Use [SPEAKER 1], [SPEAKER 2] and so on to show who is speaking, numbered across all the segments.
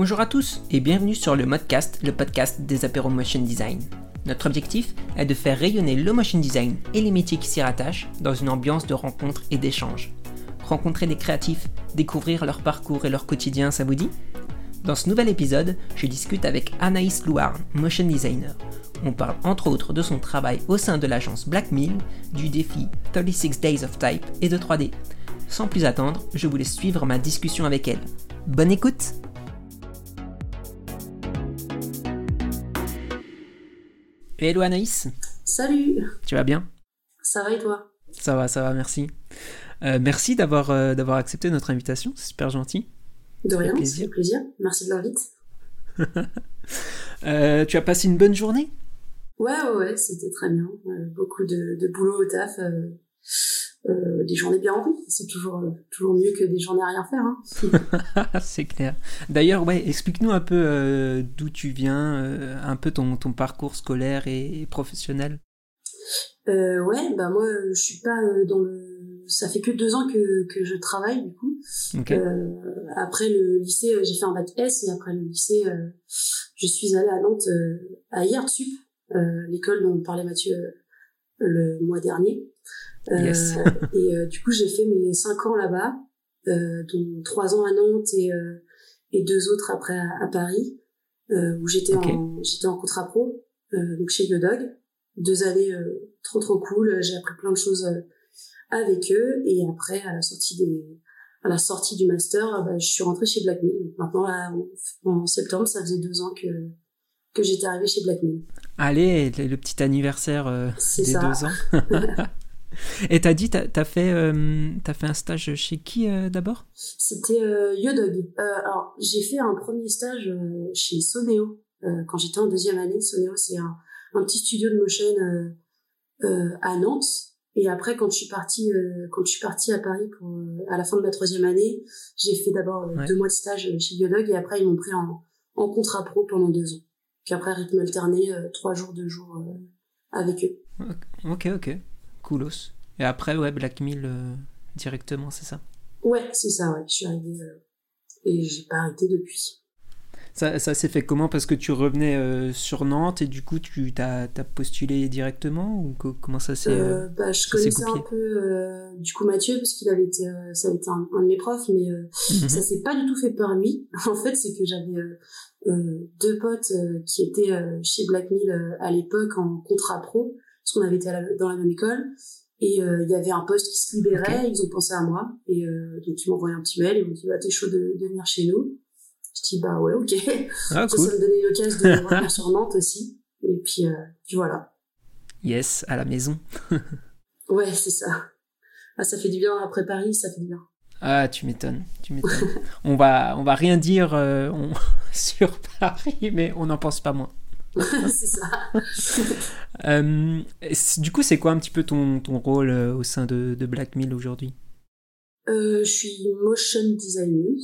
[SPEAKER 1] Bonjour à tous et bienvenue sur le Modcast, le podcast des apéros motion design. Notre objectif est de faire rayonner le motion design et les métiers qui s'y rattachent dans une ambiance de rencontre et d'échange. Rencontrer des créatifs, découvrir leur parcours et leur quotidien, ça vous dit? Dans ce nouvel épisode, je discute avec Anaïs Louarn, motion designer. On parle entre autres de son travail au sein de l'agence Black Mill, du défi 36 Days of Type et de 3D. Sans plus attendre, je vous laisse suivre ma discussion avec elle. Bonne écoute Hello Anaïs
[SPEAKER 2] Salut
[SPEAKER 1] Tu vas bien?
[SPEAKER 2] Ça va et toi?
[SPEAKER 1] Ça va, ça va, merci. Euh, merci d'avoir euh, d'avoir accepté notre invitation, c'est super gentil.
[SPEAKER 2] De rien, c'est plaisir. Merci de l'invite.
[SPEAKER 1] euh, tu as passé une bonne journée?
[SPEAKER 2] Ouais, ouais, ouais c'était très bien. Beaucoup de, de, boulot au taf. Euh, des journées bien remplies. C'est toujours, euh, toujours mieux que des journées à rien faire.
[SPEAKER 1] Hein. c'est clair. D'ailleurs, ouais, explique-nous un peu euh, d'où tu viens, euh, un peu ton, ton parcours scolaire et, et professionnel.
[SPEAKER 2] ouais, bah moi, je suis pas dans le. Ça fait que deux ans que, que je travaille du coup.
[SPEAKER 1] Okay.
[SPEAKER 2] après le lycée, j'ai fait un bac S et après le lycée, je suis allée à Nantes à IRTSUP, l'école dont parlait Mathieu le mois dernier.
[SPEAKER 1] Yes.
[SPEAKER 2] Euh, et euh, du coup, j'ai fait mes cinq ans là-bas, euh, dont trois ans à Nantes et, et deux autres après à, à Paris, où j'étais
[SPEAKER 1] okay.
[SPEAKER 2] en j'étais en contrat pro, donc chez Biodog. Deux années trop trop cool. J'ai appris plein de choses avec eux et après à la sortie des à la sortie du master, bah, je suis rentrée chez Black Mill. Donc maintenant là, en, septembre, ça faisait deux ans que que j'étais arrivée chez Black Mill.
[SPEAKER 1] Allez, le petit anniversaire euh, des
[SPEAKER 2] ça.
[SPEAKER 1] deux ans. Et t'as dit, t'as as fait, euh, as fait un stage chez qui euh, d'abord?
[SPEAKER 2] C'était euh, Yodog. alors, j'ai fait un premier stage chez Soneo quand j'étais en deuxième année. Soneo, c'est un, un, petit studio de motion à Nantes. Et après, quand je suis partie, quand je suis partie à Paris pour à la fin de ma troisième année, j'ai fait d'abord
[SPEAKER 1] Ouais.
[SPEAKER 2] deux mois de stage chez Yodog et après ils m'ont pris en, en contrat pro pendant deux ans. Puis après rythme alterné, trois jours, deux jours avec eux.
[SPEAKER 1] Ok, ok. Coolos. Et après, ouais, Black Mill euh, directement, c'est ça
[SPEAKER 2] Ouais, c'est ça, ouais. Je suis arrivée euh, et j'ai pas arrêté depuis.
[SPEAKER 1] Ça, ça s'est fait comment? Parce que tu revenais euh, sur Nantes et du coup, tu t'as as postulé directement ou co comment ça s'est
[SPEAKER 2] euh, bah, Je connaissais un peu euh, du coup Mathieu parce qu'il avait été, euh, ça avait été un, un de mes profs, mais
[SPEAKER 1] Mhm.
[SPEAKER 2] ça s'est pas du tout fait par lui. En fait, c'est que j'avais euh, deux potes qui étaient chez Black Mill à l'époque en contrat pro, parce qu'on avait été la, dans la même école. Et euh, il y avait un poste qui se libérait, ils ont pensé à moi. Et euh, donc ils m'ont envoyé un petit mail, ils m'ont dit bah t'es chaud de, de venir chez nous. Je dis bah ouais ok.
[SPEAKER 1] Ah,
[SPEAKER 2] Ça,
[SPEAKER 1] cool.
[SPEAKER 2] ça me donnait l'occasion de revenir sur Nantes aussi. Et puis, euh, puis voilà.
[SPEAKER 1] Yes, à la maison.
[SPEAKER 2] Ouais c'est ça. Ah ça fait du bien après Paris, ça fait du bien.
[SPEAKER 1] Ah, tu m'étonnes, tu m'étonnes. on va, on va rien dire euh, on- sur Paris, mais on n'en pense pas moins.
[SPEAKER 2] c'est ça.
[SPEAKER 1] Euh, du coup, c'est quoi un petit peu ton, ton rôle euh, au sein de, de Black Mill aujourd'hui?
[SPEAKER 2] Euh, je suis motion designer.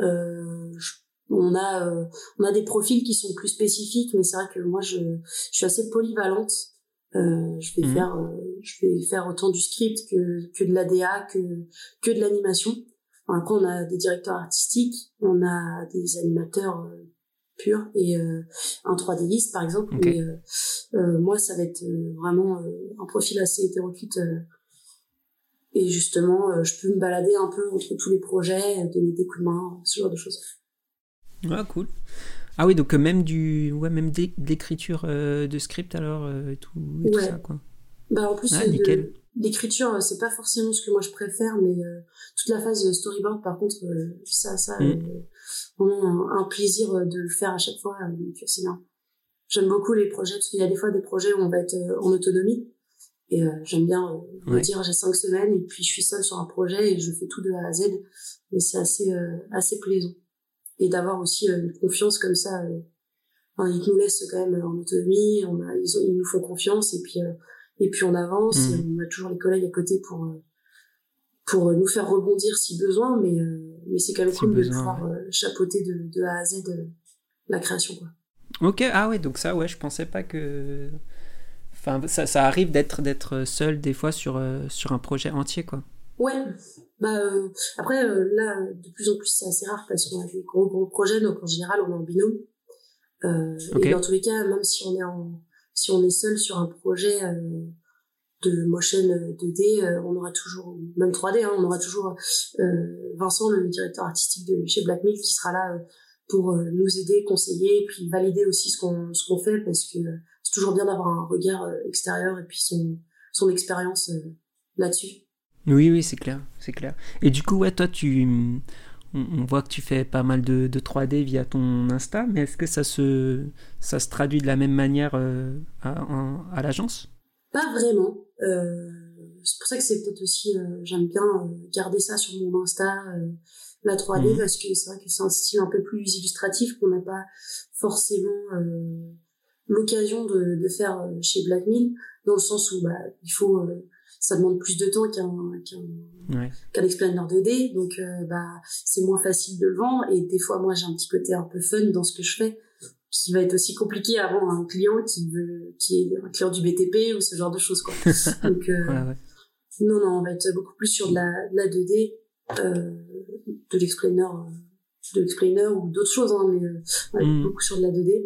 [SPEAKER 2] Euh, je- on a on a des profils qui sont plus spécifiques, mais c'est vrai que moi je, je suis assez polyvalente. Je vais
[SPEAKER 1] Mhm.
[SPEAKER 2] faire je vais faire autant du script que que de l'ADA que que de l'animation. Après on a des directeurs artistiques, on a des animateurs et euh, un 3Diste par exemple. Mais euh, euh, moi ça va être vraiment un profil assez hétéroclite. et justement, je peux me balader un peu entre tous les projets, donner des coups de main, ce genre de choses.
[SPEAKER 1] Ah, cool. Ah oui, donc même du, ouais, même d'é- d'écriture de script alors et tout, et tout ça quoi.
[SPEAKER 2] Bah en plus,
[SPEAKER 1] Ah,
[SPEAKER 2] de- l'écriture, c'est pas forcément ce que moi je préfère, mais euh, toute la phase storyboard, par contre, euh, ça, ça,
[SPEAKER 1] Mm.
[SPEAKER 2] euh, vraiment un, un plaisir euh, de le faire à chaque fois, euh, donc c'est bien. J'aime beaucoup les projets parce qu'il y a des fois des projets où on va être euh, en autonomie. Et euh, j'aime bien euh, me dire j'ai cinq semaines et puis je suis seule sur un projet et je fais tout de A à Z. Et c'est assez euh, assez plaisant. Et d'avoir aussi euh, une confiance comme ça. euh, enfin, ils nous laissent quand même en autonomie, on a, ils, ont- ils nous font confiance et puis euh, et puis on avance.
[SPEAKER 1] Mhm.
[SPEAKER 2] Et on a toujours les collègues à côté pour euh, pour euh, nous faire rebondir si besoin, mais euh, mais c'est quand même cool
[SPEAKER 1] besoin,
[SPEAKER 2] de pouvoir euh, chapeauter de, de A à Z euh, la création quoi.
[SPEAKER 1] Ok, ah ouais, donc ça, ouais, je pensais pas que. Enfin, ça, ça arrive d'être d'être seul des fois sur, euh, sur un projet entier quoi.
[SPEAKER 2] Ouais. Bah, euh, après, euh, là, de plus en plus, c'est assez rare parce qu'on a des gros, gros projets, donc en général, on est en binôme. Euh, Et dans tous les cas, même si on est en, si on est seul sur un projet de motion 2D, euh, on aura toujours, même 3D, hein, on aura toujours Vincent, le directeur artistique de chez Black Milk, qui sera là pour nous aider, conseiller, puis valider aussi ce qu'on ce qu'on fait, parce que c'est toujours bien d'avoir un regard extérieur et puis son son expérience là-dessus.
[SPEAKER 1] Oui, oui, c'est clair, c'est clair. Et du coup, toi, tu, on, voit que tu fais pas mal de, 3D via ton Insta, mais est-ce que ça se, ça se traduit de la même manière euh, à, l'agence?
[SPEAKER 2] Pas vraiment. Euh, c'est pour ça que c'est peut-être aussi, euh, j'aime bien garder ça sur mon Insta, la 3D, mhm. parce que c'est vrai que c'est un style un peu plus illustratif qu'on n'a pas forcément l'occasion de, de, faire chez Black Mill, dans le sens où bah, il faut ça demande plus de temps qu'un qu'un ouais. qu'un explainer 2D donc euh, bah c'est moins facile de le vendre et des fois moi j'ai un petit côté un peu fun dans ce que je fais qui va être aussi compliqué à à un client qui veut qui est un client du BTP ou ce genre de choses quoi. Donc euh, ouais, non non on va être beaucoup plus sur de la, la 2D euh, de l'explainer de l'explainer ou d'autres choses hein, mais euh, mm. beaucoup sur de la 2D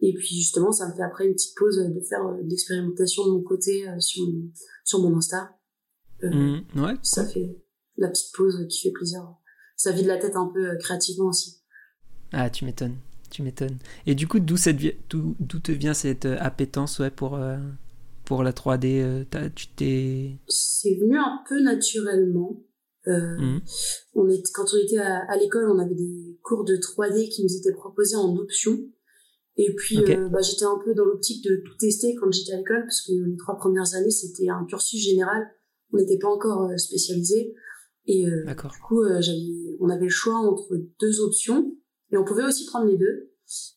[SPEAKER 2] et puis justement ça me fait après une petite pause de faire euh, de l'expérimentation de mon côté euh, sur mon, sur mon Insta.
[SPEAKER 1] Mm. ouais.
[SPEAKER 2] ça fait la petite pause qui fait plaisir. Ça vide la tête un peu créativement aussi.
[SPEAKER 1] Ah tu m'étonnes tu m'étonnes et du coup d'où cette d'où te vient cette appétence ouais pour pour la 3D tu t'es
[SPEAKER 2] c'est venu un peu naturellement euh, mhm. on est, quand on était à, l'école, on avait des cours de 3D qui nous étaient proposés en option. Et puis, euh, bah, j'étais un peu dans l'optique de tout tester quand j'étais à l'école, parce que les trois premières années, c'était un cursus général. On n'était pas encore euh, spécialisé. Et du coup, j'avais, on avait le choix entre deux options, et on pouvait aussi prendre les deux.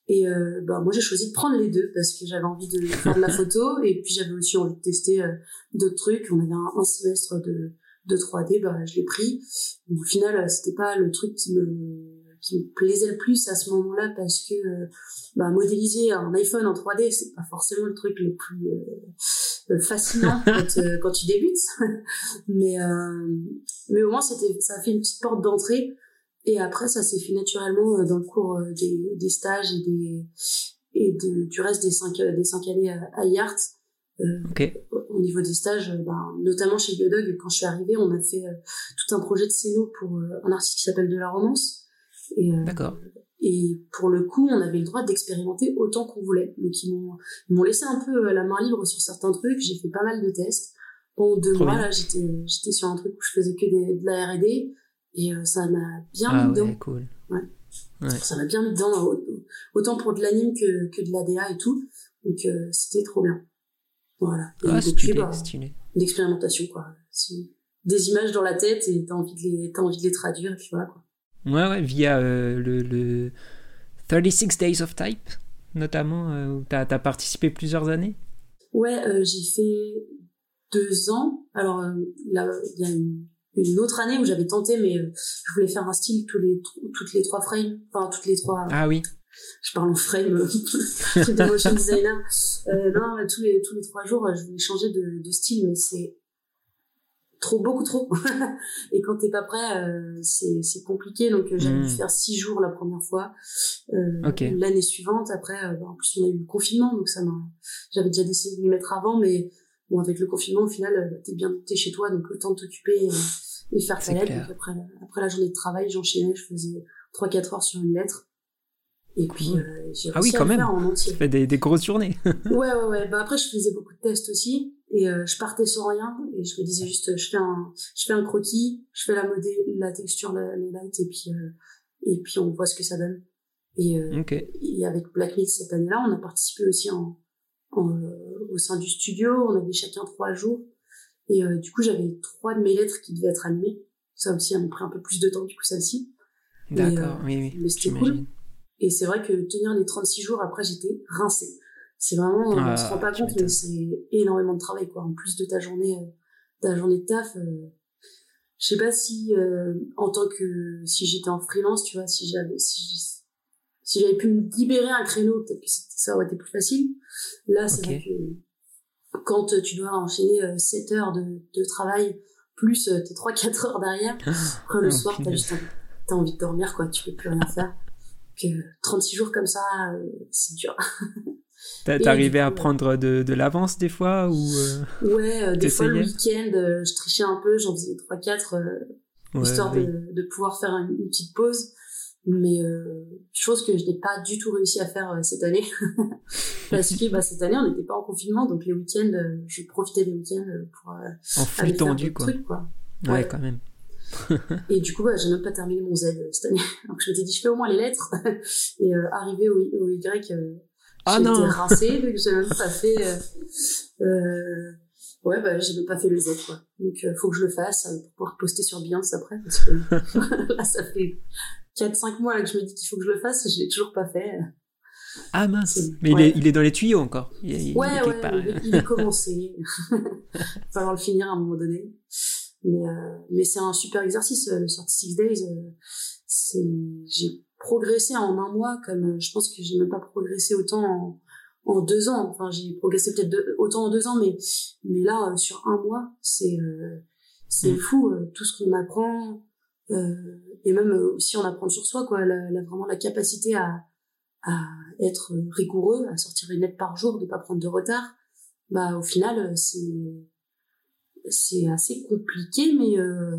[SPEAKER 2] Et bah, moi, j'ai choisi de prendre les deux parce que j'avais envie de faire de la photo, et puis j'avais aussi envie de tester d'autres trucs. On avait un semestre de de 3D, bah, je l'ai pris. Au final, c'était pas le truc qui me, qui me plaisait le plus à ce moment-là parce que euh, bah, modéliser un iPhone en 3D, c'est pas forcément le truc le plus euh, fascinant quand, euh, quand, tu débutes. mais, mais au moins, c'était, ça a fait une petite porte d'entrée. Et après, ça s'est fait naturellement dans le cours des, des stages et des et de, du reste des cinq des cinq années à, à IART au niveau des stages, ben, notamment chez Biodog, quand je suis arrivée, on a fait euh, tout un projet de scéno pour euh, un artiste qui s'appelle De la Romance.
[SPEAKER 1] Et, D'accord.
[SPEAKER 2] Et pour le coup, on avait le droit d'expérimenter autant qu'on voulait. Donc ils m'ont, m'ont laissé un peu la main libre sur certains trucs. J'ai fait pas mal de tests. Pendant deux mois, là, j'étais, j'étais sur un truc où je faisais que de la R&D et ça m'a bien
[SPEAKER 1] ah
[SPEAKER 2] mis dedans.
[SPEAKER 1] Cool.
[SPEAKER 2] Ouais. ouais. Ça m'a bien mis dedans, autant pour de l'anime que, que de l'ADA et tout. Donc c'était trop bien. Voilà.
[SPEAKER 1] Et ah, depuis, bah,
[SPEAKER 2] l'expérimentation, quoi. Des images dans la tête et t'as envie de les, as envie de les traduire, et puis voilà, quoi.
[SPEAKER 1] Ouais, ouais, via euh, le, le 36 Days of Type, notamment, euh, où t'as as participé plusieurs années
[SPEAKER 2] Ouais, euh, j'ai fait deux ans. Alors, il y a une, une, autre année où j'avais tenté, mais je voulais faire un style tous les, toutes les trois frames, enfin, toutes les trois...
[SPEAKER 1] Ah oui
[SPEAKER 2] je parle en frame, truc de motion designer. Euh, non, tous les, tous les trois jours, je voulais changer de, de style, mais c'est trop, beaucoup trop. et quand t'es pas prêt, euh, c'est, c'est compliqué. Donc, euh, j'avais dû hmm. faire six jours la première fois. Euh, L'année suivante, après, euh, bah, en plus, on a eu le confinement, donc ça m'a, j'avais déjà décidé de m'y mettre avant, mais bon, avec le confinement, au final, t'es bien, t'es chez toi, donc autant de t'occuper et, et faire ta lettre. Donc après, après la journée de travail, j'enchaînais, je faisais 3-4 heures sur une lettre. Et puis, euh, j'ai
[SPEAKER 1] ah oui, quand même. en entier. Tu fais des, des grosses journées.
[SPEAKER 2] ouais, ouais, ouais. Bah, après, je faisais beaucoup de tests aussi. Et euh, je partais sans rien. Et je me disais juste, je fais un, je fais un croquis, je fais la modé, la texture, la, les lights, et puis, euh, et puis on voit ce que ça donne. Et, euh, et avec Black cette année-là, on a participé aussi en, en au sein du studio. On avait chacun trois jours. Et du coup, j'avais trois de mes lettres qui devaient être animées. Ça aussi, ça m'a pris un peu plus de temps, du coup, celle-ci.
[SPEAKER 1] D'accord, oui, oui.
[SPEAKER 2] Mais c'était cool. Et c'est vrai que tenir les 36 jours après, j'étais rincée. C'est vraiment, on se rend pas compte, mais c'est énormément de travail, quoi. En plus de ta journée, euh, ta journée de taf, euh, je sais pas si, euh, en tant que, si j'étais en freelance, tu vois, si j'avais, si, si j'avais pu me libérer un créneau, peut-être que ça aurait été plus facile. Là, c'est vrai que quand tu dois enchaîner 7 heures de, de travail plus tes 3-4 heures derrière. Après, le oh, soir, t'as juste as envie de dormir, quoi. Tu peux plus rien faire. Que 36 jours comme ça, c'est dur.
[SPEAKER 1] T'arrivais à prendre de, de l'avance des fois ou
[SPEAKER 2] Ouais, des fois le week-end, je trichais un peu, j'en faisais 3-4 histoire de, de, pouvoir faire une, petite pause. Mais euh, chose que je n'ai pas du tout réussi à faire euh, cette année. Parce que bah, cette année, on n'était pas en confinement, donc les week-ends, euh, je profitais des week-ends pour euh,
[SPEAKER 1] en tendu, quoi. Trucs, quoi. Ouais, quand même.
[SPEAKER 2] et du coup, bah, j'ai même pas terminé mon Z cette année. Donc je m'étais dit, je fais au moins les lettres. et euh, arrivé au, au Y, euh, ah j'étais rincée, donc j'ai même pas fait... Euh, Ouais, bah, j'ai même pas fait le Z, quoi. Donc, euh, faut que je le fasse euh, pour pouvoir poster sur Beyoncé après, parce que là, ça fait 4-5 mois là, que je me dis qu'il faut que je le fasse et je l'ai toujours pas fait.
[SPEAKER 1] Ah mince, mais il, est, il est dans les tuyaux encore.
[SPEAKER 2] Il, il, ouais, il est ouais, il, est commencé. il va falloir le finir à un moment donné. Mais, euh, mais c'est un super exercice, le sorti Six Days. c'est, j'ai progressé en un mois comme je pense que j'ai même pas progressé autant en, en deux ans. Enfin, j'ai progressé peut-être autant en deux ans, mais mais là, euh, sur un mois, c'est euh, c'est mm. fou euh, tout ce qu'on apprend et même aussi on apprend sur soi quoi. La, vraiment la capacité à à être rigoureux, à sortir une lettre par jour, de pas prendre de retard. Bah au final, c'est c'est assez compliqué, mais,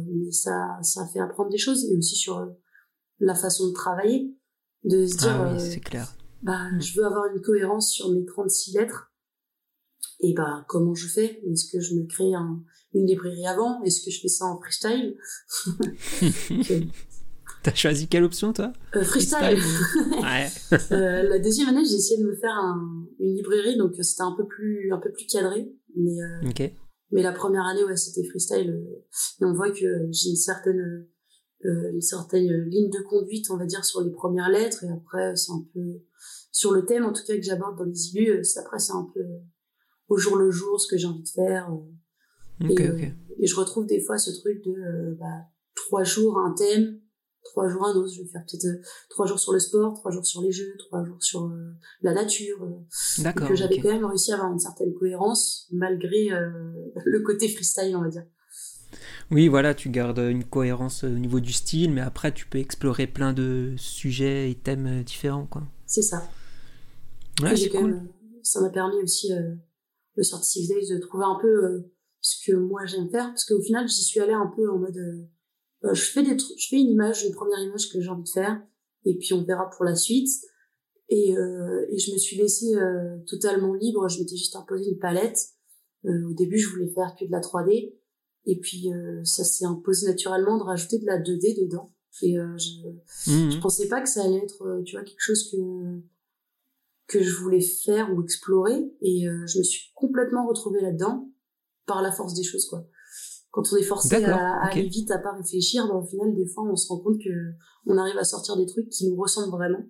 [SPEAKER 2] mais ça, ça fait apprendre des choses et aussi sur la façon de travailler, de se dire.
[SPEAKER 1] Ah oui, clair
[SPEAKER 2] bah, mm. je veux avoir une cohérence sur mes 36 lettres. Et bah, comment je fais? Est-ce que je me crée un, une librairie avant? Est-ce que je fais ça en freestyle?
[SPEAKER 1] T'as choisi quelle option, toi?
[SPEAKER 2] Euh, Freestyle. ouais. euh, la deuxième année, j'ai essayé de me faire un, une librairie, donc euh, c'était un peu plus un peu plus cadré. Mais euh, mais la première année, ouais, c'était freestyle. Euh, et on voit que j'ai une certaine une certaine ligne de conduite, on va dire, sur les premières lettres, et après, c'est un peu sur le thème en tout cas que j'aborde dans les élus euh, après c'est un peu euh, au jour le jour ce que j'ai envie de faire euh, et, et, je retrouve des fois ce truc de bah, trois jours un thème trois jours un autre. Je vais faire peut-être trois jours sur le sport trois jours sur les jeux trois jours sur la nature d'accord que j'avais quand même réussi à avoir une certaine cohérence malgré le côté freestyle on va dire.
[SPEAKER 1] Oui, voilà, tu gardes une cohérence au niveau du style, mais après, tu peux explorer plein de sujets et thèmes différents, quoi.
[SPEAKER 2] C'est ça. Ouais, ça m'a permis aussi euh, le Six Days de trouver un peu euh, ce que moi j'aime faire. Parce qu'au final j'y suis allée un peu en mode euh, euh je fais des je fais une image une première image que j'ai envie de faire. Et puis on verra pour la suite. Et, euh, et je me suis laissée totalement libre. Je m'étais juste imposé une palette. Au début je voulais faire que de la 3D et puis ça s'est imposé naturellement de rajouter de la 2D dedans. Et je mmh. je pensais pas que ça allait être tu vois quelque chose que que je voulais faire ou explorer et euh, je me suis complètement retrouvée là-dedans par la force des choses quoi. Quand on est forcé à, aller vite à pas réfléchir ben, au final des fois on se rend compte que on arrive à sortir des trucs qui nous ressemblent vraiment.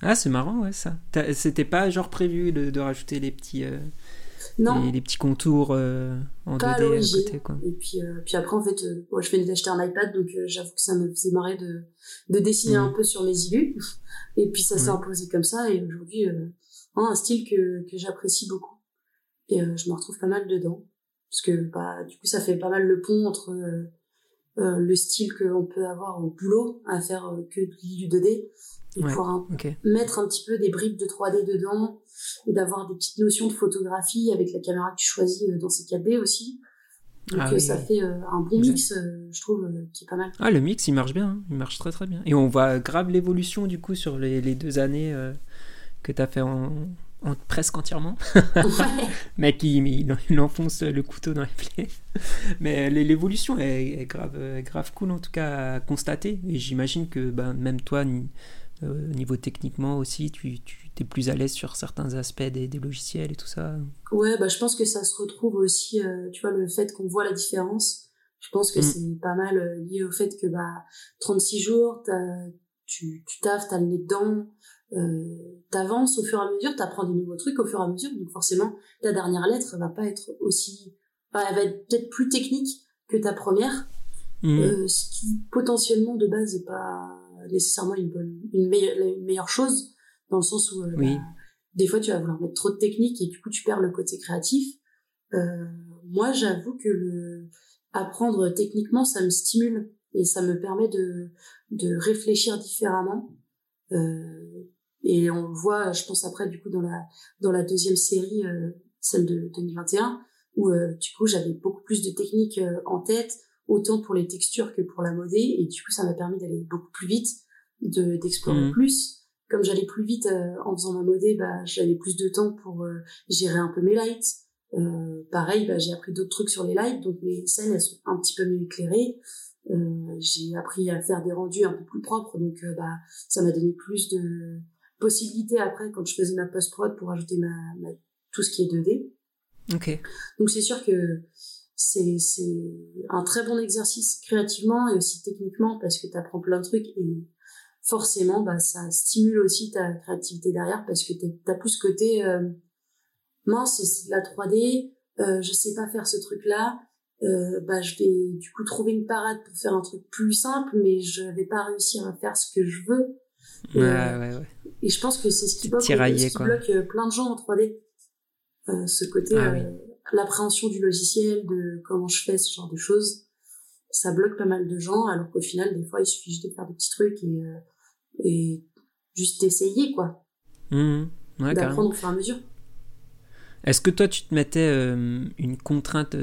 [SPEAKER 1] Ah c'est marrant ouais ça. C'était pas genre prévu de, de rajouter les petits euh, non. Les, petits contours euh, en 2D à, côté quoi.
[SPEAKER 2] Et puis euh, puis après en fait euh, moi je venais d'acheter un iPad donc j'avoue que ça me faisait marrer de de dessiner un mmh. peu sur mes illus et puis ça s'est imposé comme ça et aujourd'hui un style que que j'apprécie beaucoup et je me retrouve pas mal dedans parce que bah du coup ça fait pas mal le pont entre le style qu'on peut avoir au boulot à faire que du 2D et pouvoir mettre un petit peu des bribes de 3D dedans et d'avoir des petites notions de photographie avec la caméra que tu choisis euh, dans ces 4D aussi. Donc ah euh, ça fait euh, un bon mix, je trouve, qui est pas mal.
[SPEAKER 1] Ah, le mix, il marche bien, hein. il marche très très bien. Et on voit grave l'évolution du coup sur les, les deux années que tu as fait en, presque entièrement. Mais qui il, enfonce le couteau dans les plaies. Mais l'évolution est, est, grave, grave cool en tout cas à constater. Et j'imagine que ben, même toi, au euh, niveau techniquement aussi, tu, tu es plus à l'aise sur certains aspects des, des, logiciels et tout ça
[SPEAKER 2] Ouais, bah, je pense que ça se retrouve aussi, euh, tu vois, le fait qu'on voit la différence. Je pense que mm. c'est pas mal euh, lié au fait que bah 36 jours, tu, tu taffes, t'as le nez dedans, euh, t'avances au fur et à mesure, t'apprends des nouveaux trucs au fur et à mesure, donc forcément ta dernière lettre va pas être aussi, elle va être peut-être plus technique que ta première, mm. euh, ce qui potentiellement de base est pas nécessairement une bonne, une meilleure, une meilleure chose dans le sens où euh, bah, des fois tu vas vouloir mettre trop de technique et du coup tu perds le côté créatif. Euh, moi, j'avoue que le apprendre techniquement, ça me stimule et ça me permet de de réfléchir différemment. Euh, et on le voit, je pense après du coup dans la dans la deuxième série, euh, celle de 2021, où euh, du coup j'avais beaucoup plus de techniques euh, en tête, autant pour les textures que pour la modée, et du coup ça m'a permis d'aller beaucoup plus vite, de d'explorer mmh. plus. Comme j'allais plus vite en faisant ma modée, bah j'avais plus de temps pour gérer un peu mes lights. pareil, bah, j'ai appris d'autres trucs sur les lights, donc mes scènes elles sont un petit peu mieux éclairées. Euh, j'ai appris à faire des rendus un peu plus propres, donc euh, bah ça m'a donné plus de possibilités après quand je faisais ma post prod pour ajouter ma, ma, tout ce qui est 2D.
[SPEAKER 1] Ok.
[SPEAKER 2] Donc c'est sûr que c'est c'est un très bon exercice créativement et aussi techniquement parce que tu apprends plein de trucs et forcément bah ça stimule aussi ta créativité derrière parce que t'as plus ce côté euh, mince c'est de la 3D euh, je sais pas faire ce truc là euh, bah je vais du coup trouver une parade pour faire un truc plus simple mais je vais pas réussir à faire ce que je veux.
[SPEAKER 1] Et, ouais, ouais, ouais.
[SPEAKER 2] et je pense que c'est ce qui bloque, ce qui bloque euh, plein de gens en 3D euh, ce côté ah, euh, l'appréhension du logiciel de comment je fais ce genre de choses ça bloque pas mal de gens alors qu'au final des fois il suffit juste de faire des petits trucs et euh, et juste essayer quoi
[SPEAKER 1] mmh,
[SPEAKER 2] d'apprendre au fur et à mesure
[SPEAKER 1] est-ce que toi tu te mettais une contrainte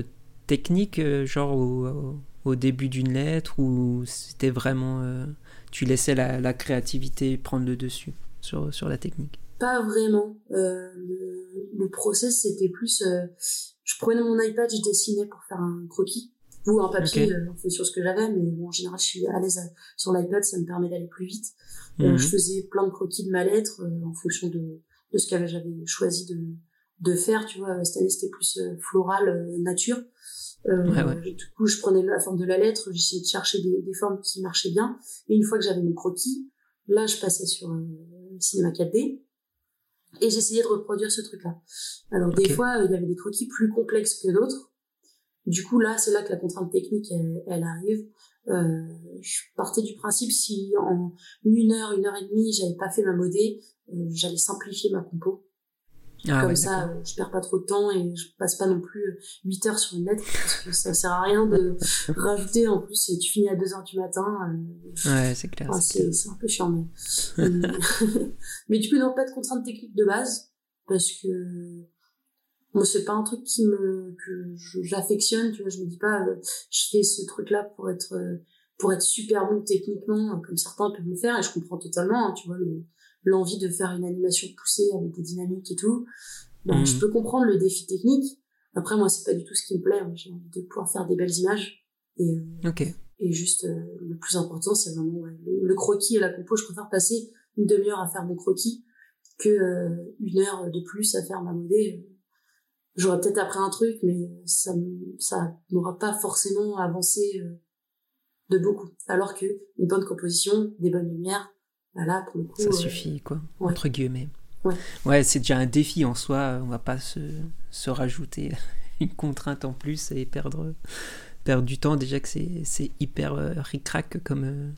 [SPEAKER 1] technique, euh, genre au, au début d'une lettre, ou c'était vraiment. Euh, tu laissais la, la, créativité prendre le dessus sur, sur la technique?
[SPEAKER 2] Pas vraiment. Euh, le, le, process, c'était plus. Euh, je prenais mon iPad, je dessinais pour faire un croquis ou un papier okay. en fonction de ce que j'avais mais bon, en général je suis à l'aise sur l'iPad ça me permet d'aller plus vite mmh. je faisais plein de croquis de ma lettre en fonction de, de ce que j'avais choisi de, de faire tu vois cette année c'était plus floral nature euh, Du coup, je prenais la forme de la lettre, j'essayais de chercher des, des, formes qui marchaient bien. Et une fois que j'avais mon croquis, là, je passais sur euh, cinéma 4D et j'essayais de reproduire ce truc-là. Alors des fois, il y avait des croquis plus complexes que d'autres. Du coup, là, c'est là que la contrainte technique, elle, elle arrive. Euh, je partais du principe si en une heure, une heure et demie, j'avais pas fait ma modée, euh, j'allais simplifier ma compo. Ah Comme ça, euh, je perds pas trop de temps et je passe pas non plus 8 heures sur une lettre parce que ça sert à rien de rajouter. En plus, tu finis à 2 heures du matin.
[SPEAKER 1] Euh, ouais, c'est clair.
[SPEAKER 2] c'est un peu chiant, mais... mais du coup, non, pas de contraintes techniques de base parce que moi, c'est pas un truc qui me, que j'affectionne, tu vois, je me dis pas, euh, je fais ce truc-là pour être, pour être super bon techniquement, comme certains peuvent le faire et je comprends totalement, hein, tu vois, le, l'envie de faire une animation poussée avec des dynamiques et tout. Ben, je mhm. peux comprendre le défi technique. Après, moi, c'est pas du tout ce qui me plaît. J'ai envie de pouvoir faire des belles images. Et,
[SPEAKER 1] euh,
[SPEAKER 2] et juste, euh, le plus important, c'est vraiment le, croquis et la compo. Je préfère passer une demi-heure à faire mon croquis que euh, une heure de plus à faire ma modée. J'aurais peut-être appris un truc, mais ça ça m'aura pas forcément avancé de beaucoup. Alors que une bonne composition, des bonnes lumières, bah pour le coup,
[SPEAKER 1] ça suffit, quoi, entre guillemets.
[SPEAKER 2] Ouais,
[SPEAKER 1] ouais c'est déjà un défi en soi. On va pas se, se rajouter une contrainte en plus et perdre, perdre du temps. Déjà que c'est hyper euh, ric-rac comme, euh,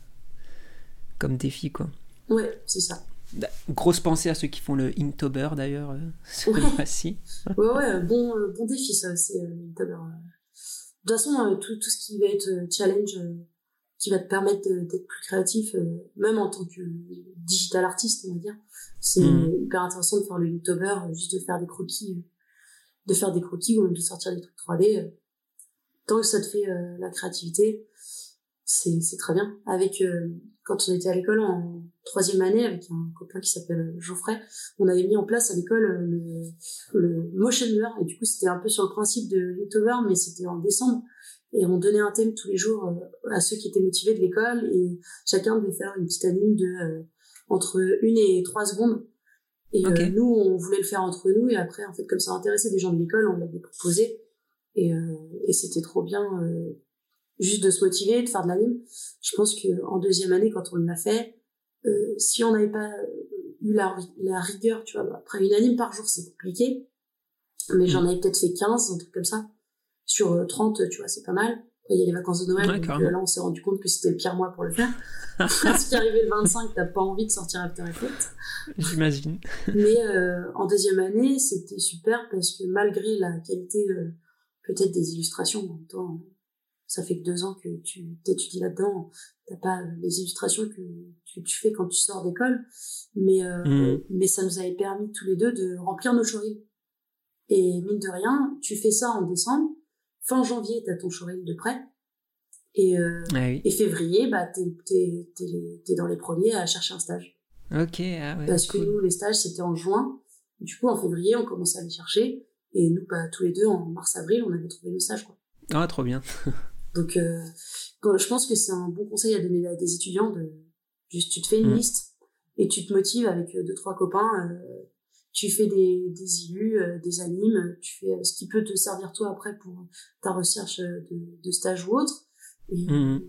[SPEAKER 1] comme défi, quoi.
[SPEAKER 2] Ouais, c'est ça.
[SPEAKER 1] Bah, grosse pensée à ceux qui font le Inktober d'ailleurs, euh, ce
[SPEAKER 2] ouais. ouais, ouais, bon, bon défi ça aussi, Inktober. De toute façon, tout, tout ce qui va être challenge qui va te permettre d'être plus créatif, euh, même en tant que digital artiste, on va dire. C'est mmh. hyper intéressant de faire le Inktober, euh, juste de faire des croquis, euh, de faire des croquis ou même de sortir des trucs 3D. Tant que ça te fait la créativité, c'est c'est très bien. Avec quand on était à l'école en troisième année avec un copain qui s'appelle Geoffrey, on avait mis en place à l'école le, le motion blur et du coup c'était un peu sur le principe de Inktober mais c'était en décembre et on donnait un thème tous les jours euh, à ceux qui étaient motivés de l'école. Et chacun devait faire une petite anime de euh, entre une et trois secondes. Et euh, nous on voulait le faire entre nous. Et après en fait comme ça intéressait des gens de l'école on l'avait proposé. Et, et c'était trop bien juste de se motiver de faire de l'anime. Je pense que en deuxième année quand on l'a fait si on n'avait pas eu la, la rigueur tu vois après une anime par jour c'est compliqué. Mais j'en mm. avais peut-être fait 15 un truc comme ça sur 30, euh, tu vois, c'est pas mal. il y a les vacances de Noël, donc euh, là, on s'est rendu compte que c'était le pire mois pour le faire. Parce qu'arrivé le 25, t'as pas envie de sortir After Effects.
[SPEAKER 1] J'imagine.
[SPEAKER 2] Mais euh, en deuxième année, c'était super parce que malgré la qualité peut-être des illustrations. En même temps, ça fait que deux ans que tu t'étudies là-dedans. T'as pas les illustrations que tu, tu fais quand tu sors d'école, mais euh,
[SPEAKER 1] Mhm.
[SPEAKER 2] mais ça nous avait permis tous les deux de remplir nos showreels. Et mine de rien, tu fais ça en décembre. Fin janvier, t'as ton showreel de prêt. Et, euh,
[SPEAKER 1] Ah oui.
[SPEAKER 2] et février, bah t'es t'es t'es t'es dans les premiers à chercher un stage.
[SPEAKER 1] Ok, ah ouais.
[SPEAKER 2] Parce que nous, les stages, c'était en juin. Du coup, en février, on commençait à les chercher. Et nous, bah, tous les deux, en mars-avril, on avait trouvé nos stages. Quoi.
[SPEAKER 1] Ah, trop bien.
[SPEAKER 2] Donc, euh, quand- je pense que c'est un bon conseil à donner à des étudiants de juste, tu te fais une
[SPEAKER 1] Mm.
[SPEAKER 2] liste et tu te motives avec euh, deux, trois copains. euh, tu fais des, des illus, euh, des animes, tu fais euh, ce qui peut te servir toi après pour ta recherche euh, de, de stage ou autre. Et,
[SPEAKER 1] Mhm.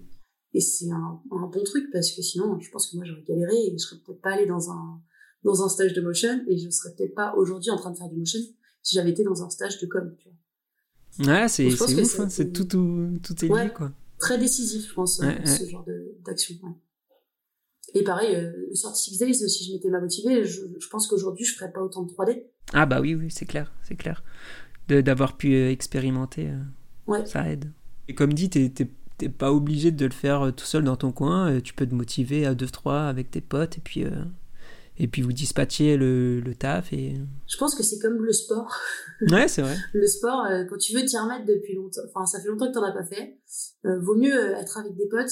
[SPEAKER 2] et c'est un, un bon truc parce que sinon, je pense que moi, j'aurais galéré et je serais peut-être pas allé dans un, dans un stage de motion et je serais peut-être pas aujourd'hui en train de faire du motion si j'avais été dans un stage de com. Tu vois.
[SPEAKER 1] Ouais, c'est c'est ouf,
[SPEAKER 2] c'est-
[SPEAKER 1] hein, c'est tout, tout, tout est lié,
[SPEAKER 2] Ouais.
[SPEAKER 1] quoi.
[SPEAKER 2] Très décisif, je pense, euh,
[SPEAKER 1] ouais.
[SPEAKER 2] ce genre d'action. Et pareil, euh, le sorti Six Days, si je m'étais pas motivée, je, je pense qu'aujourd'hui, je ferais pas autant de 3D.
[SPEAKER 1] Ah bah oui, oui, c'est clair, c'est clair. D'avoir pu euh, expérimenter, euh,
[SPEAKER 2] Ouais.
[SPEAKER 1] ça aide. Et comme dit, t'es t'es- t'es pas obligé de le faire euh, tout seul dans ton coin. euh, Tu peux te motiver à deux, trois avec tes potes et puis, euh, et puis vous dispatcher le, le taf. Et...
[SPEAKER 2] Je pense que c'est comme le sport.
[SPEAKER 1] Ouais, c'est vrai.
[SPEAKER 2] Le sport, euh, quand tu veux t'y remettre depuis longtemps, enfin, ça fait longtemps que t'en as pas fait, euh, vaut mieux euh, être avec des potes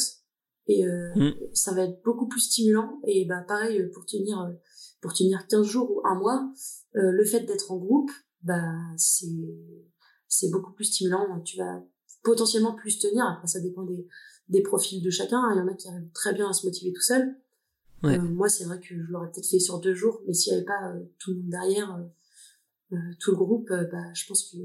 [SPEAKER 2] et euh,
[SPEAKER 1] Mm.
[SPEAKER 2] ça va être beaucoup plus stimulant. Et bah, pareil, euh, pour tenir, euh, pour tenir 15 jours ou un mois, euh, le fait d'être en groupe, bah, c'est, c'est beaucoup plus stimulant. Tu vas potentiellement plus tenir. Après, ça dépend des, des profils de chacun. Il y en a qui arrivent très bien à se motiver tout seul.
[SPEAKER 1] Ouais.
[SPEAKER 2] Euh, moi, c'est vrai que je l'aurais peut-être fait sur deux jours, mais s'il n'y avait pas tout le monde derrière, tout le groupe, bah, je pense que,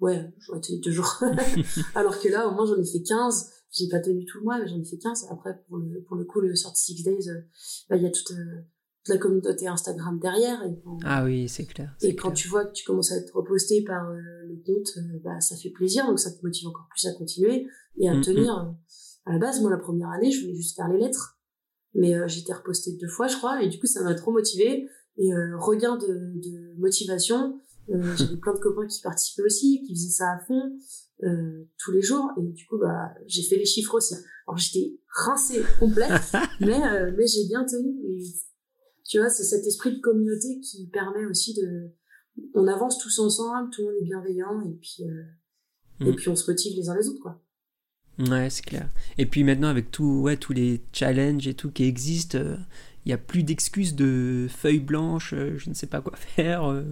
[SPEAKER 2] ouais, j'aurais tenu deux jours. Alors que là, au moins, j'en ai fait 15. J'ai pas tenu tout le mois, mais j'en ai fait 15. Après, pour le, pour le coup, le 36 Days, euh, bah, il y a toute, euh, toute la communauté Instagram derrière. Et quand,
[SPEAKER 1] Ah oui, c'est clair.
[SPEAKER 2] et quand tu vois que tu commences à être reposté par euh, le compte, euh, bah, ça fait plaisir, donc ça te motive encore plus à continuer et à
[SPEAKER 1] Mm,
[SPEAKER 2] tenir. euh. À la base, moi, la première année, je voulais juste faire les lettres, mais euh, j'étais repostée deux fois, je crois, et du coup, ça m'a trop motivée. Et euh, regain de, de motivation, euh, j'avais plein de copains qui participaient aussi, qui faisaient ça à fond euh, tous les jours, et du coup, bah, j'ai fait les chiffres aussi. Alors, j'étais rincée complète, mais euh, mais j'ai bien tenu. Et tu vois, c'est cet esprit de communauté qui permet aussi de, on avance tous ensemble, tout le monde est bienveillant et puis euh, et
[SPEAKER 1] Mm.
[SPEAKER 2] puis on se motive les uns les autres quoi.
[SPEAKER 1] Ouais, c'est clair. Et puis maintenant, avec tout, ouais, tous les challenges et tout qui existent, il n'y a plus d'excuses de feuilles blanches, euh, je ne sais pas quoi faire, euh,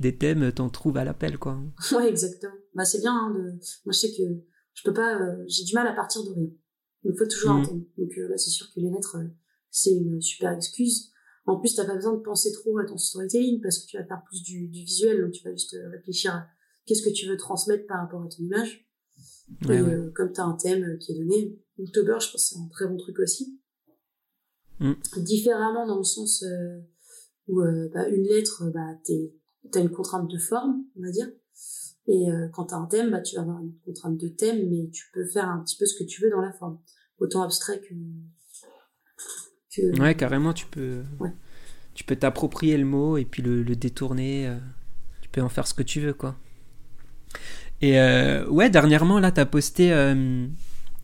[SPEAKER 1] des thèmes, t'en trouves à l'appel, quoi.
[SPEAKER 2] ouais, exactement. Bah c'est bien. Hein, de... Moi je sais que je peux pas, euh, j'ai du mal à partir de rien. Il faut toujours un
[SPEAKER 1] Mhm.
[SPEAKER 2] thème. Donc euh, là c'est sûr que les lettres c'est une super excuse. En plus t'as pas besoin de penser trop à ton storytelling parce que tu vas faire plus du, du visuel, donc tu vas juste réfléchir à qu'est-ce que tu veux transmettre par rapport à ton image.
[SPEAKER 1] Ouais,
[SPEAKER 2] et
[SPEAKER 1] ouais.
[SPEAKER 2] comme tu as un thème qui est donné, October, je pense que c'est un très bon truc aussi.
[SPEAKER 1] Mm.
[SPEAKER 2] Différemment dans le sens euh, où euh, bah, une lettre, euh, bah, tu as une contrainte de forme, on va dire. Et euh, quand tu as un thème, bah, tu vas avoir une contrainte de thème, mais tu peux faire un petit peu ce que tu veux dans la forme. Autant abstrait que... que
[SPEAKER 1] Ouais, carrément, tu peux,
[SPEAKER 2] Ouais.
[SPEAKER 1] tu peux t'approprier le mot et puis le, le détourner. euh, tu peux en faire ce que tu veux, quoi. Et euh, ouais, dernièrement, là, t'as posté euh,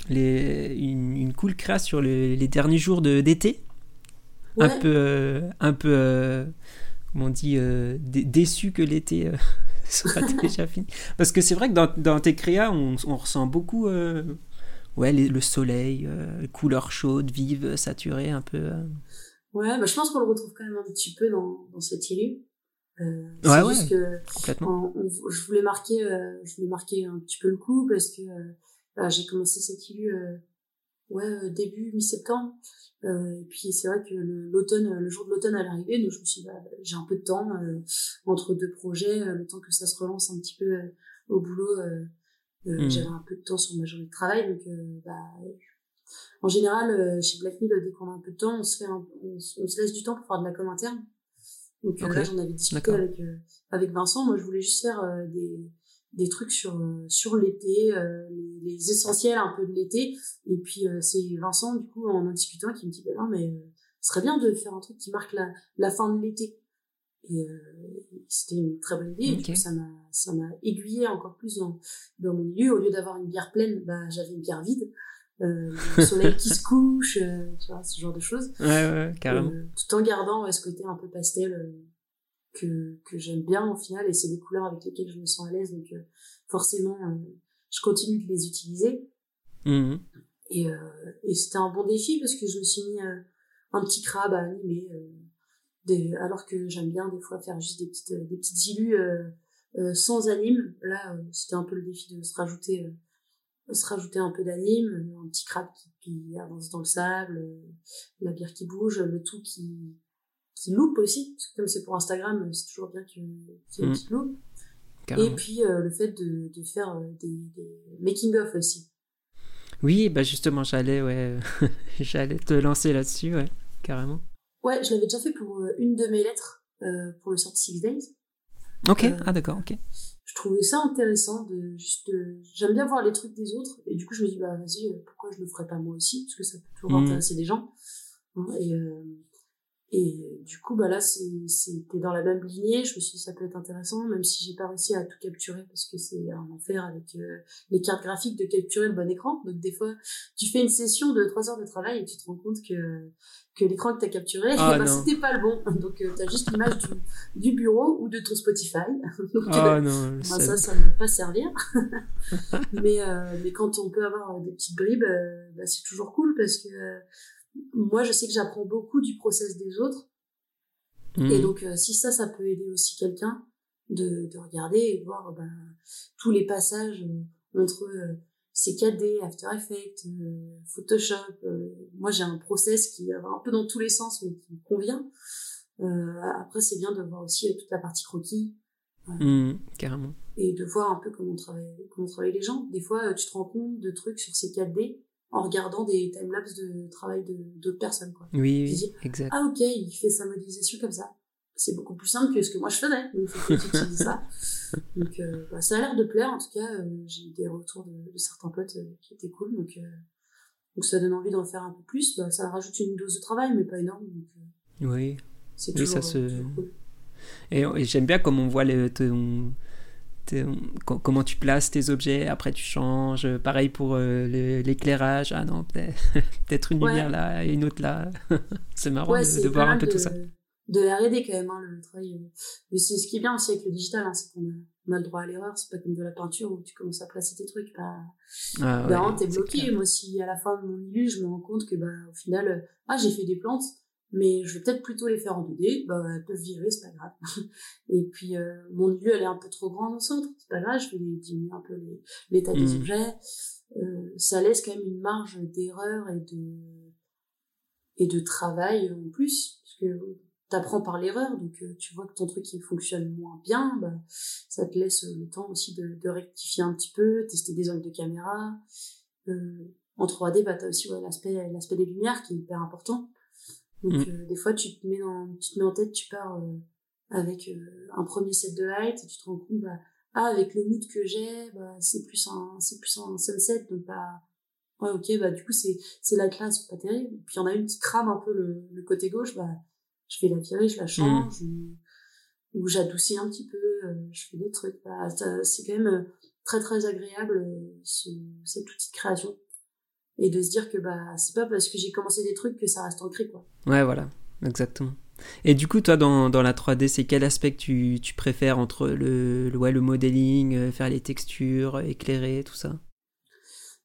[SPEAKER 1] les, une, une cool créa sur le- les derniers jours de- Un
[SPEAKER 2] Ouais.
[SPEAKER 1] peu, euh, un peu, euh, comment on dit, euh, dé- déçu que l'été euh, soit déjà fini. Parce que c'est vrai que dans, dans tes créas, on, on ressent beaucoup, euh, ouais, les- le soleil, euh, couleurs chaudes, vives, saturées, un peu.
[SPEAKER 2] Ouais, bah, je pense qu'on le retrouve quand même un petit peu dans, dans cet élu. Euh,
[SPEAKER 1] Ouais, ouais.
[SPEAKER 2] juste que
[SPEAKER 1] complètement.
[SPEAKER 2] on- on- je voulais marquer euh, je voulais marquer un petit peu le coup parce que euh, voilà, j'ai commencé cette ILU euh, ouais début mi-septembre euh, et puis c'est vrai que l'automne le jour de l'automne allait arriver donc je me suis dit bah, j'ai un peu de temps euh, entre deux projets euh, le temps que ça se relance un petit peu euh, au boulot euh, euh,
[SPEAKER 1] Mhm.
[SPEAKER 2] j'avais un peu de temps sur ma journée de travail donc euh, bah en général euh, chez Black Mill dès qu'on a un peu de temps on se fait un- on, se- on se laisse du temps pour faire de la com interne donc euh,
[SPEAKER 1] Ok.
[SPEAKER 2] là, j'en avais discuté avec euh, avec Vincent. Moi, je voulais juste faire euh, des des trucs sur euh, sur l'été, euh, les, essentiels un peu de l'été. Et puis euh, c'est Vincent, du coup, en en discutant, qui me dit bah non, mais euh, ce serait bien de faire un truc qui marque la la fin de l'été. Et c'était une très bonne idée. Du coup, ça m'a ça m'a aiguillé encore plus dans, dans mon milieu. Au lieu d'avoir une bière pleine, bah, j'avais une bière vide. Euh, le soleil qui se couche, tu vois, ce genre de choses.
[SPEAKER 1] Ouais, ouais, carrément.
[SPEAKER 2] tout en gardant ce côté un peu pastel que, que j'aime bien au final et c'est des couleurs avec lesquelles je me sens à l'aise donc euh, forcément euh, je continue de les utiliser mmh. et, euh, et c'était un bon défi parce que je me suis mis un petit crabe à animer des, alors que j'aime bien des fois faire juste des petites des petites illus sans anime là c'était un peu le défi de se rajouter se rajouter un peu d'anime un petit crabe qui, qui avance dans le sable la bière qui bouge le tout qui qui loupe aussi, parce que comme c'est pour Instagram, c'est toujours bien qu'il y ait une mm. petite loupe. Et puis euh, le fait de, de faire euh, des, des making-of aussi.
[SPEAKER 1] Oui, bah justement, j'allais ouais, j'allais te lancer là-dessus, ouais, carrément.
[SPEAKER 2] Ouais, je l'avais déjà fait pour euh, une de mes lettres pour le 36 Days.
[SPEAKER 1] Ok, ah d'accord, ok.
[SPEAKER 2] Je trouvais ça intéressant de juste. J'aime bien voir les trucs des autres, et du coup, je me dis, bah vas-y, pourquoi je le ferais pas moi aussi Parce que ça peut toujours mm. intéresser des gens. Et, et du coup, bah là, c'était dans la même lignée. Je me suis dit, ça peut être intéressant, même si j'ai pas réussi à tout capturer parce que c'est un enfer avec euh, les cartes graphiques de capturer le bon écran. Donc, des fois, tu fais une session de trois heures de travail et tu te rends compte que, que l'écran que t'as capturé, ah, bah, c'était pas le bon. Donc, euh, t'as juste l'image du, du, bureau ou de ton Spotify. Donc,
[SPEAKER 1] oh, non,
[SPEAKER 2] bah, ça, ça ne va pas servir. mais, euh, mais quand on peut avoir des petites bribes, bah, c'est toujours cool parce que, moi, je sais que j'apprends beaucoup du process des autres. Et mmh. donc, euh, si ça, ça peut aider aussi quelqu'un de, de regarder et voir ben, tous les passages euh, entre euh, CKD, After Effects, Photoshop. moi, j'ai un process qui va un peu dans tous les sens, mais qui me convient. après, c'est bien de voir aussi toute la partie croquis.
[SPEAKER 1] Mmh, carrément.
[SPEAKER 2] Et de voir un peu comment travaillent, comment travaillent les gens. Des fois, tu te rends compte de trucs sur ces 4D en regardant des timelapses de travail de d'autres personnes quoi.
[SPEAKER 1] Oui, oui exact.
[SPEAKER 2] Ah OK, il fait sa modélisation comme ça. C'est beaucoup plus simple que ce que moi je faisais. Donc faut que ça. Donc euh, bah, ça a l'air de plaire en tout cas, euh, j'ai eu des retours de, de certains potes euh, qui étaient cool donc donc ça donne envie d'en faire un peu plus, bah, ça rajoute une dose de travail mais pas énorme donc
[SPEAKER 1] Oui. C'est toujours, oui, ça se... cool. Et, et j'aime bien comme on voit le ton comment tu places tes objets, après tu changes. Pareil pour euh, l'éclairage. Ah non, peut-être une lumière là et une autre là. c'est marrant de, voir un peu tout ça.
[SPEAKER 2] De R&D quand même, hein, le travail. Euh. Mais c'est ce qui est bien aussi avec le digital, hein, c'est qu'on a, le droit à l'erreur. C'est pas comme de la peinture où tu commences à placer tes trucs. Bah, ah, bah t'es bloqué. Moi, si à la fin de mon illu, je me rends compte que bah au final, euh, ah j'ai fait des plantes mais je vais peut-être plutôt les faire en 2D, bah, elles peuvent virer, c'est pas grave. et puis, euh, mon lieu, elle est un peu trop grande au centre, c'est pas grave, je vais diminuer un peu l'état des mmh. objets. Euh, ça laisse quand même une marge d'erreur et de, et de travail en plus, parce que t'apprends par l'erreur, donc euh, tu vois que ton truc il fonctionne moins bien, bah, ça te laisse le temps aussi de, de rectifier un petit peu, tester des angles de caméra. Euh, en 3D, bah, t'as aussi ouais, l'aspect l'aspect des lumières qui est hyper important donc mm. euh, des fois tu te mets dans, tu te mets en tête, tu pars euh, avec euh, un premier set de light et tu te rends compte bah ah avec le mood que j'ai bah c'est plus un c'est plus un sunset donc bah ouais ok bah du coup c'est c'est la classe pas terrible puis il y en a une qui crame un peu le, le côté gauche bah je vais la virer je la change mm. ou, j'adoucis un petit peu je fais d'autres trucs bah c'est quand même très très agréable ce, cette outil de création et de se dire que bah c'est pas parce que j'ai commencé des trucs que ça reste ancré quoi.
[SPEAKER 1] Ouais voilà, exactement. Et du coup toi dans, dans la 3D c'est quel aspect que tu, tu préfères entre le, le, ouais, le modeling, euh, faire les textures, éclairer, tout ça?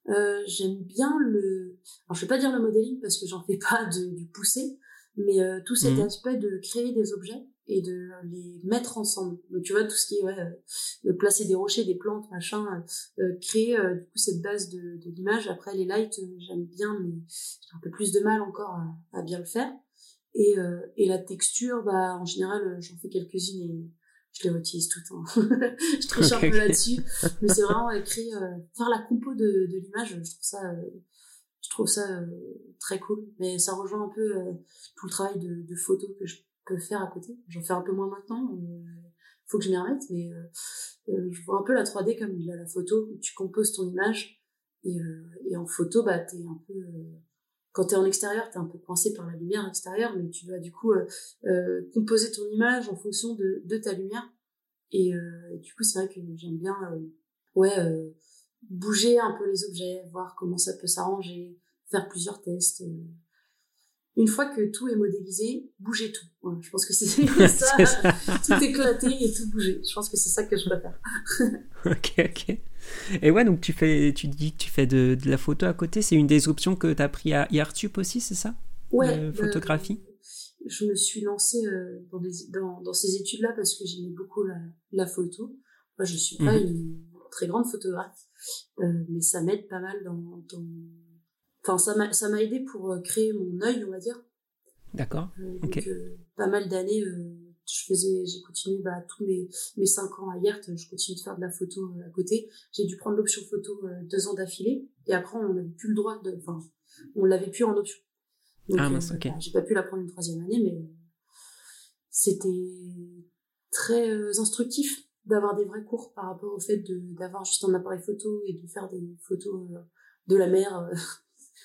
[SPEAKER 2] Euh, J'aime bien le... Alors je vais pas dire le modeling parce que j'en fais pas de, du poussé, mais euh, tout cet mmh. aspect de créer des objets et de les mettre ensemble. Donc tu vois tout ce qui est ouais, euh, de placer des rochers, des plantes, machin, euh, euh créer euh, du coup cette base de, de l'image. Après les lights, j'aime bien, mais j'ai un peu plus de mal encore à, à bien le faire. Et, et la texture, bah en général, j'en fais quelques-unes et je les réutilise toutes. Hein. je triche un peu là-dessus, mais c'est vraiment écrit faire la compo de, de l'image. Je trouve ça je trouve ça très cool mais ça rejoint un peu tout le travail de, de photo que je peux faire à côté. J'en fais un peu moins maintenant. Euh, faut que je m'y remette, mais euh, euh, je vois un peu la 3D comme la, photo où tu composes ton image et, et en photo, bah t'es un peu quand tu es en extérieur, tu es un peu coincé par la lumière extérieure, mais tu dois du coup composer ton image en fonction de, de ta lumière. Et du coup, c'est vrai que j'aime bien ouais, bouger un peu les objets, voir comment ça peut s'arranger, faire plusieurs tests une fois que tout est modélisé, bouger tout. je pense que c'est ça, tout éclater et tout bouger. Je pense que c'est ça que je préfère.
[SPEAKER 1] ok, ok. Et ouais, donc tu fais, tu dis que tu fais de, de la photo à côté. C'est une des options que tu as pris à IRTUP aussi, c'est ça?
[SPEAKER 2] Ouais. Euh,
[SPEAKER 1] photographie?
[SPEAKER 2] je me suis lancée euh, dans, dans, dans, ces études-là parce que j'aimais beaucoup la, la, photo. Moi, je suis pas mhm. une très grande photographe, euh, mais ça m'aide pas mal dans, dans enfin ça m'a ça m'a aidé pour euh, créer mon œil on va dire.
[SPEAKER 1] D'accord.
[SPEAKER 2] Euh, ok. euh, pas mal d'années je faisais j'ai continué bah tous mes mes cinq ans à Yert je continue de faire de la photo à côté. J'ai dû prendre l'option photo deux ans d'affilée. Et après on n'avait plus le droit de enfin on l'avait plus en option.
[SPEAKER 1] Donc ah, mince, ok.
[SPEAKER 2] Bah, j'ai pas pu la prendre une troisième année mais c'était très instructif d'avoir des vrais cours par rapport au fait de d'avoir juste un appareil photo et de faire des photos de la mer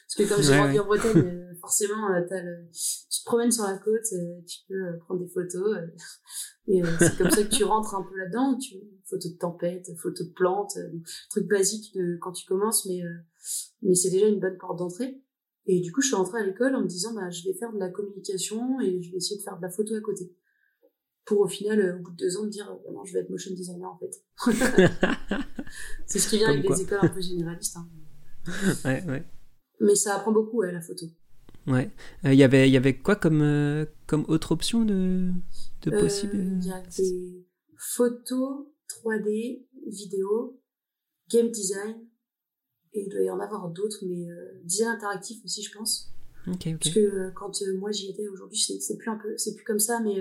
[SPEAKER 2] parce que comme j'ai grandi en Bretagne, euh, forcément, euh, as le... tu te promènes sur la côte, euh, tu peux prendre des photos. et c'est comme ça que tu rentres un peu là-dedans. Tu photos de tempête, photos de plantes, trucs basiques de quand tu commences, mais mais c'est déjà une bonne porte d'entrée. Et du coup, je suis rentrée à l'école en me disant, bah, je vais faire de la communication et je vais essayer de faire de la photo à côté. Pour au final, au bout de deux ans, me dire, bah, non, je vais être motion designer en fait. c'est ce qui vient avec des écoles un peu généralistes. Hein.
[SPEAKER 1] Ouais, ouais.
[SPEAKER 2] Mais ça apprend beaucoup, ouais, la photo.
[SPEAKER 1] Ouais. Il euh, y avait, y avait quoi comme, euh, comme autre option de, de euh, possible?
[SPEAKER 2] Il y avait photo, 3D, vidéo, game design, et il doit y en avoir d'autres, mais design interactif aussi, je pense.
[SPEAKER 1] Okay,
[SPEAKER 2] Parce que quand moi j'y étais aujourd'hui, c'est plus un peu, c'est plus comme ça, mais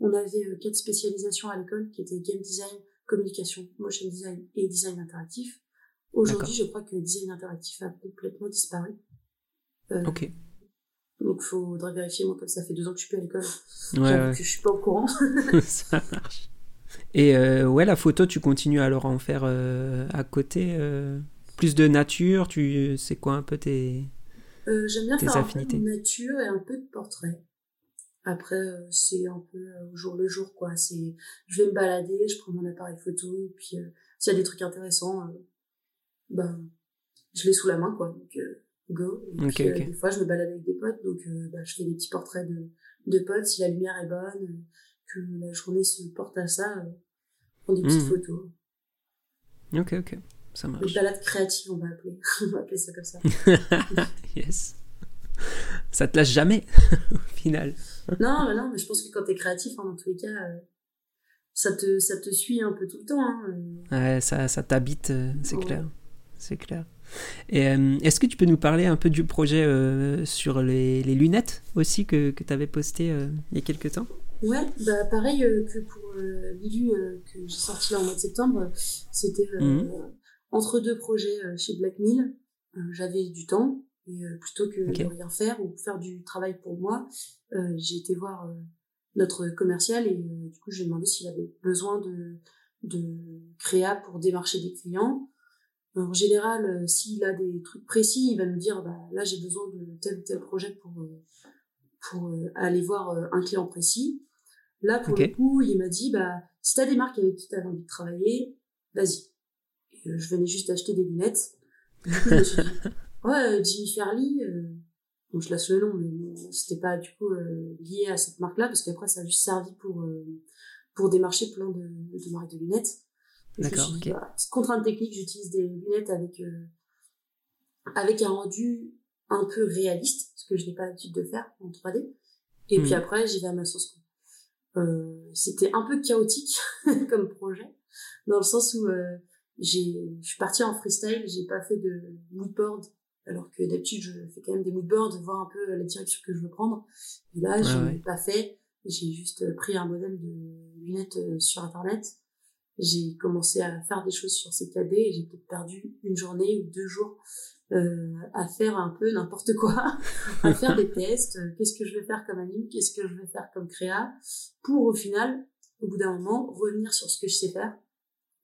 [SPEAKER 2] on avait quatre spécialisations à l'école qui étaient game design, communication, motion design et design interactif. Aujourd'hui, je crois que le design interactif a complètement disparu.
[SPEAKER 1] Euh, ok.
[SPEAKER 2] Donc, faudrait vérifier. Moi, comme ça fait deux ans que je suis plus à l'école. Ouais, que je suis pas au courant.
[SPEAKER 1] ça marche. Et euh, ouais, la photo, tu continues alors à en faire euh, à côté euh, Plus de nature tu C'est quoi un peu tes.
[SPEAKER 2] J'aime bien faire affinités. un peu de nature et un peu de portrait. Après, c'est un peu au jour le jour, quoi. C'est, je vais me balader, je prends mon appareil photo, et puis s'il y a des trucs intéressants, ben, je l'ai sous la main, quoi. Donc, euh, go. Et puis, euh, des fois, je me balade avec des potes, donc euh, bah, je fais des petits portraits de, de potes. Si la lumière est bonne, que la journée se porte à ça, prends des petites mmh. photos.
[SPEAKER 1] Ok, ok. Ça marche.
[SPEAKER 2] Une balade créative, on va appeler. on va appeler ça comme ça.
[SPEAKER 1] yes. Ça te lâche jamais, au final.
[SPEAKER 2] non, mais non, mais je pense que quand t'es créatif, hein, dans tous les cas, ça, te, ça te suit un peu tout le temps. Hein.
[SPEAKER 1] Ouais, ça, ça t'habite, c'est clair c'est clair. Et euh, est-ce que tu peux nous parler un peu du projet euh, sur les, les, lunettes aussi que, que tu avais posté euh, il y a quelques temps?
[SPEAKER 2] Ouais, bah pareil que pour Lilu que j'ai sorti là en mois de septembre, c'était mhm. entre deux projets chez Black Mill. J'avais du temps et plutôt que de rien faire ou faire du travail pour moi, j'ai été voir notre commercial et du coup j'ai demandé s'il avait besoin de de créa pour démarcher des clients en général, euh, s'il a des trucs précis, il va nous dire, bah, là, j'ai besoin de tel ou tel projet pour, euh, pour euh, aller voir un client précis. Là, pour le coup, il m'a dit, bah, si t'as des marques avec qui t'as envie de travailler, vas-y. je venais juste d'acheter des lunettes. Du coup, je me suis dit, ouais, Jimmy Fairley, donc je laisse le nom, mais c'était pas du coup lié à cette marque-là, parce qu'après, ça a juste servi pour, pour démarcher plein de, de marques de lunettes. D'accord. Okay. Contrainte technique, j'utilise des lunettes avec euh, avec un rendu un peu réaliste, ce que je n'ai pas l'habitude de faire en 3D. Et puis hmm. après, j'y vais à ma sauce. Euh, c'était un peu chaotique comme projet, dans le sens où euh, j'ai, je suis partie en freestyle, j'ai pas fait de moodboard, alors que d'habitude je fais quand même des moodboards, voir un peu la direction que je veux prendre. Et là, je n'ai pas fait. J'ai juste pris un modèle de lunettes euh, sur internet j'ai commencé à faire des choses sur ces KD et j'ai peut-être perdu une journée ou deux jours euh, à faire un peu n'importe quoi, à faire des tests, euh, qu'est-ce que je vais faire comme anime, qu'est-ce que je vais faire comme créa, pour au final, au bout d'un moment, revenir sur ce que je sais faire,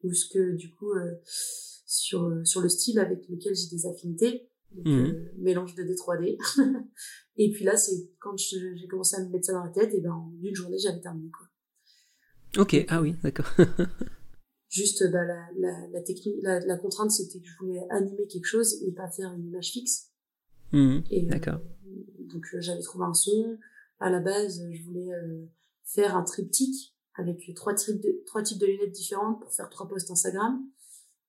[SPEAKER 2] ou ce que du coup, euh, sur, sur le style avec lequel j'ai des affinités, donc, mmh. mélange de d 3D. et puis là, c'est quand j'ai commencé à me mettre ça dans la tête, et ben en une journée, j'avais terminé quoi.
[SPEAKER 1] Ok, ah oui, d'accord.
[SPEAKER 2] Juste bah, la, la, la, technique, la, la contrainte, c'était que je voulais animer quelque chose et pas faire une image fixe.
[SPEAKER 1] Mmh, d'accord.
[SPEAKER 2] donc j'avais trouvé un son. À la base, je voulais faire un triptyque avec trois types de, trois types de lunettes différentes pour faire trois posts Instagram.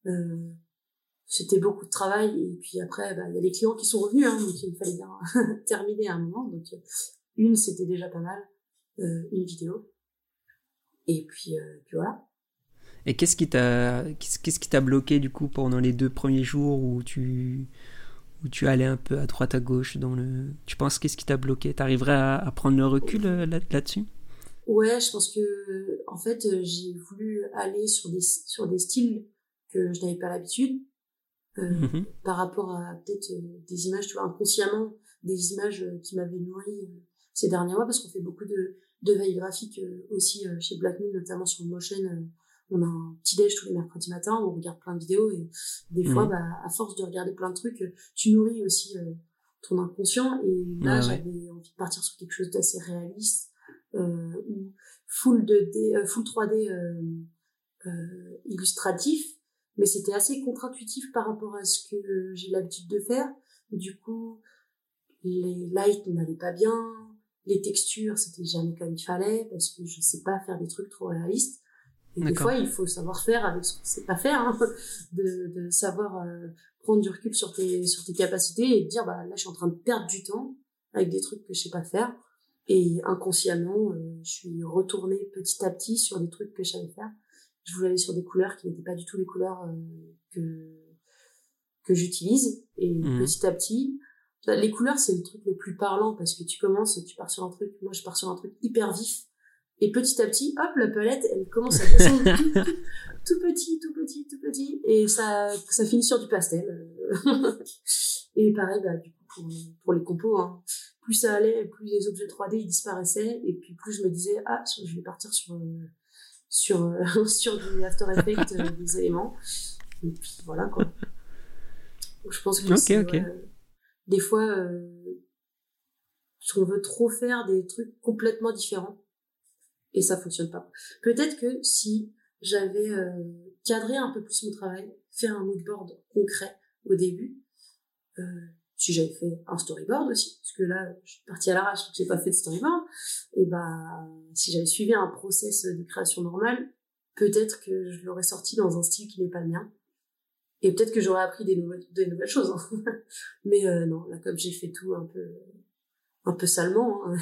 [SPEAKER 2] Euh, c'était beaucoup de travail et puis après bah, il y a les clients qui sont revenus hein, donc il fallait bien terminer à un moment donc une c'était déjà pas mal euh, une vidéo et puis, euh, puis voilà
[SPEAKER 1] et qu'est-ce qui t'a qu'est-ce qui t'a bloqué du coup pendant les deux premiers jours où tu où tu allais un peu à droite à gauche dans le tu penses qu'est-ce qui t'a bloqué? T'arriverais à, à prendre le recul euh, là, là-dessus?
[SPEAKER 2] Ouais je pense que en fait euh, j'ai voulu aller sur des sur des styles que je n'avais pas l'habitude euh, mmh par rapport à peut-être des images, tu vois, inconsciemment, des images qui m'avaient nourri ces derniers mois, parce qu'on fait beaucoup de, de veille graphique aussi chez Blackmoon, notamment sur le motion. On a un petit déj tous les mercredis matins, on regarde plein de vidéos et des fois, mmh. bah, à force de regarder plein de trucs, tu nourris aussi ton inconscient. Et là, j'avais envie de partir sur quelque chose d'assez réaliste, euh, full de full 3D euh, illustratif, mais c'était assez contre-intuitif par rapport à ce que j'ai l'habitude de faire. Du coup, les lights n'allaient pas bien, les textures, c'était jamais comme il fallait, parce que je sais pas faire des trucs trop réalistes. Et des fois, il faut savoir faire avec ce qu'on sait pas faire, hein, de, de savoir euh, prendre du recul sur tes, sur tes capacités et dire, bah là, je suis en train de perdre du temps avec des trucs que je sais pas faire. Et inconsciemment, euh, je suis retournée petit à petit sur des trucs que je savais faire. Je voulais aller sur des couleurs qui n'étaient pas du tout les couleurs euh, que que j'utilise. Et mmh. petit à petit les couleurs c'est le truc le plus parlant parce que tu commences tu pars sur un truc. Moi je pars sur un truc hyper vif et petit à petit hop la palette elle commence à descendre. Tout, petit tout petit tout petit. Et ça ça finit sur du pastel. Et pareil bah du coup pour, pour les compos hein, plus ça allait plus les objets 3D ils disparaissaient. Et puis plus je me disais ah je vais partir sur euh, sur, euh, sur du After Effects, euh, des éléments. Et puis voilà quoi. je pense que des fois, euh, on veut trop faire des trucs complètement différents et ça fonctionne pas. Peut-être que si j'avais euh, cadré un peu plus mon travail, fait un moodboard concret au début, euh, si j'avais fait un storyboard aussi, parce que là, je suis partie à l'arrache, j'ai pas fait de storyboard, et bah, si j'avais suivi un process de création normale, peut-être que je l'aurais sorti dans un style qui n'est pas le mien. Et peut-être que j'aurais appris des nouvelles, des nouvelles choses. Hein. Mais euh, non, là, comme j'ai fait tout un peu, un peu salement, hein,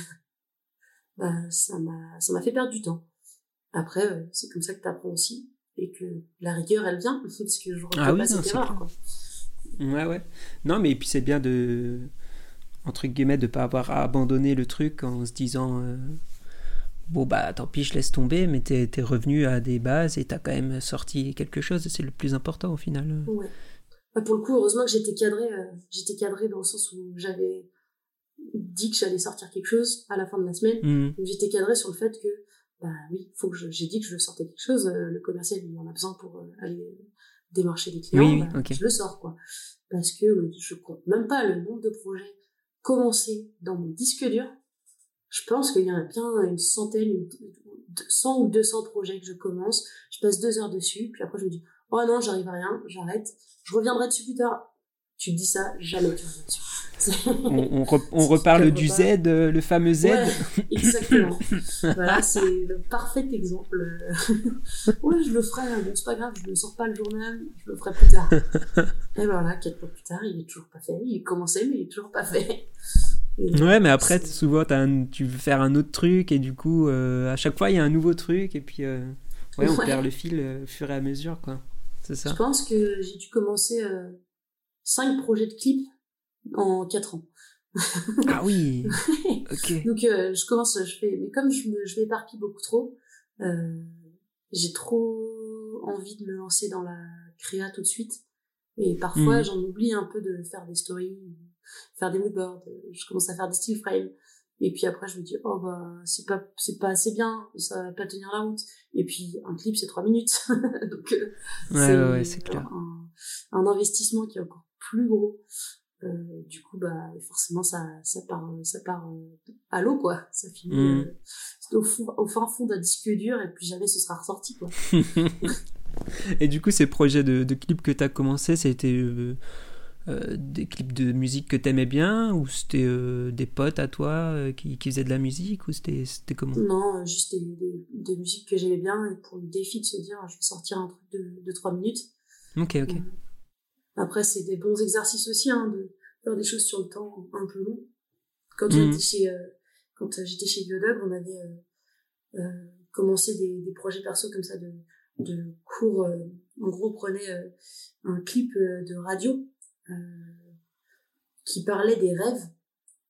[SPEAKER 2] bah, ça m'a, ça m'a fait perdre du temps. Après, euh, c'est comme ça que tu apprends aussi, et que la rigueur, elle vient, parce que je
[SPEAKER 1] ah oui, pas cette erreur, quoi. Ouais, ouais. Non, mais puis c'est bien de, entre guillemets, de pas avoir abandonné le truc en se disant, euh, bon, bah tant pis, je laisse tomber, mais t'es es revenu à des bases et t'as quand même sorti quelque chose, c'est le plus important au final.
[SPEAKER 2] Ouais. Bah, pour le coup, heureusement que j'étais cadré, euh, j'étais cadré dans le sens où j'avais dit que j'allais sortir quelque chose à la fin de la semaine. Mmh. J'étais cadré sur le fait que, bah oui, faut que j'ai dit que je sortais quelque chose, euh, le commercial, il en a besoin pour aller démarcher des clients, bah, je le sors, quoi. Parce que je compte même pas le nombre de projets commencés dans mon disque dur. Je pense qu'il y en a bien une centaine, une, 100 ou 200 projets que je commence. Je passe deux heures dessus, puis après je me dis, oh non, j'arrive à rien, j'arrête. Je reviendrai dessus plus tard. Tu dis ça, jamais tu reviens dessus
[SPEAKER 1] on, on, reparle du Z, euh, le fameux Z.
[SPEAKER 2] exactement. voilà, c'est le parfait exemple. ouais, je le ferai, bon, c'est pas grave, je ne sors pas le journal, je le ferai plus tard. et voilà, quelques mois plus tard, il est toujours pas fait. Il est commencé, mais il est toujours pas fait.
[SPEAKER 1] ouais, mais après, souvent, tu veux faire un autre truc, et du coup, euh, à chaque fois, il y a un nouveau truc, et puis, euh, ouais, on perd le fil au fur et à mesure, quoi. C'est ça.
[SPEAKER 2] Je pense que j'ai dû commencer 5 projets de clips en 4 ans.
[SPEAKER 1] ah oui. ok.
[SPEAKER 2] Donc euh, je commence, je fais, mais comme je me, je m'éparpille beaucoup trop, euh, j'ai trop envie de me lancer dans la créa tout de suite. Et parfois hmm. j'en oublie un peu de faire des stories, faire des moodboards. Je commence à faire des still frames. Et puis après je me dis oh bah c'est pas c'est pas assez bien, ça va pas tenir la route. Et puis un clip c'est trois minutes, donc
[SPEAKER 1] euh, ouais, c'est, ouais, c'est clair.
[SPEAKER 2] Un, un investissement qui est encore plus gros du coup, bah forcément, ça, ça part, ça part à l'eau, quoi. Ça finit
[SPEAKER 1] Mm.
[SPEAKER 2] au, fond, au fin fond d'un disque dur et plus jamais ce sera ressorti, quoi.
[SPEAKER 1] Et du coup, ces projets de, de clips que tu as commencé, c'était euh, euh, des clips de musique que t'aimais bien ou c'était euh, des potes à toi euh, qui, qui faisaient de la musique ou c'était c'était comment?
[SPEAKER 2] Non, euh, juste des, des, des musiques que j'aimais bien et pour le défi de se dire, je vais sortir un truc de, de 3 minutes.
[SPEAKER 1] Ok, ok.
[SPEAKER 2] Après, c'est des bons exercices aussi, hein, de faire des choses sur le temps un peu long. Quand
[SPEAKER 1] Mhm.
[SPEAKER 2] j'étais chez, euh, quand j'étais chez Biodog, on avait euh, euh, commencé des, des projets perso comme ça de, de cours. euh, en gros, on prenait euh, un clip euh, de radio euh, qui parlait des rêves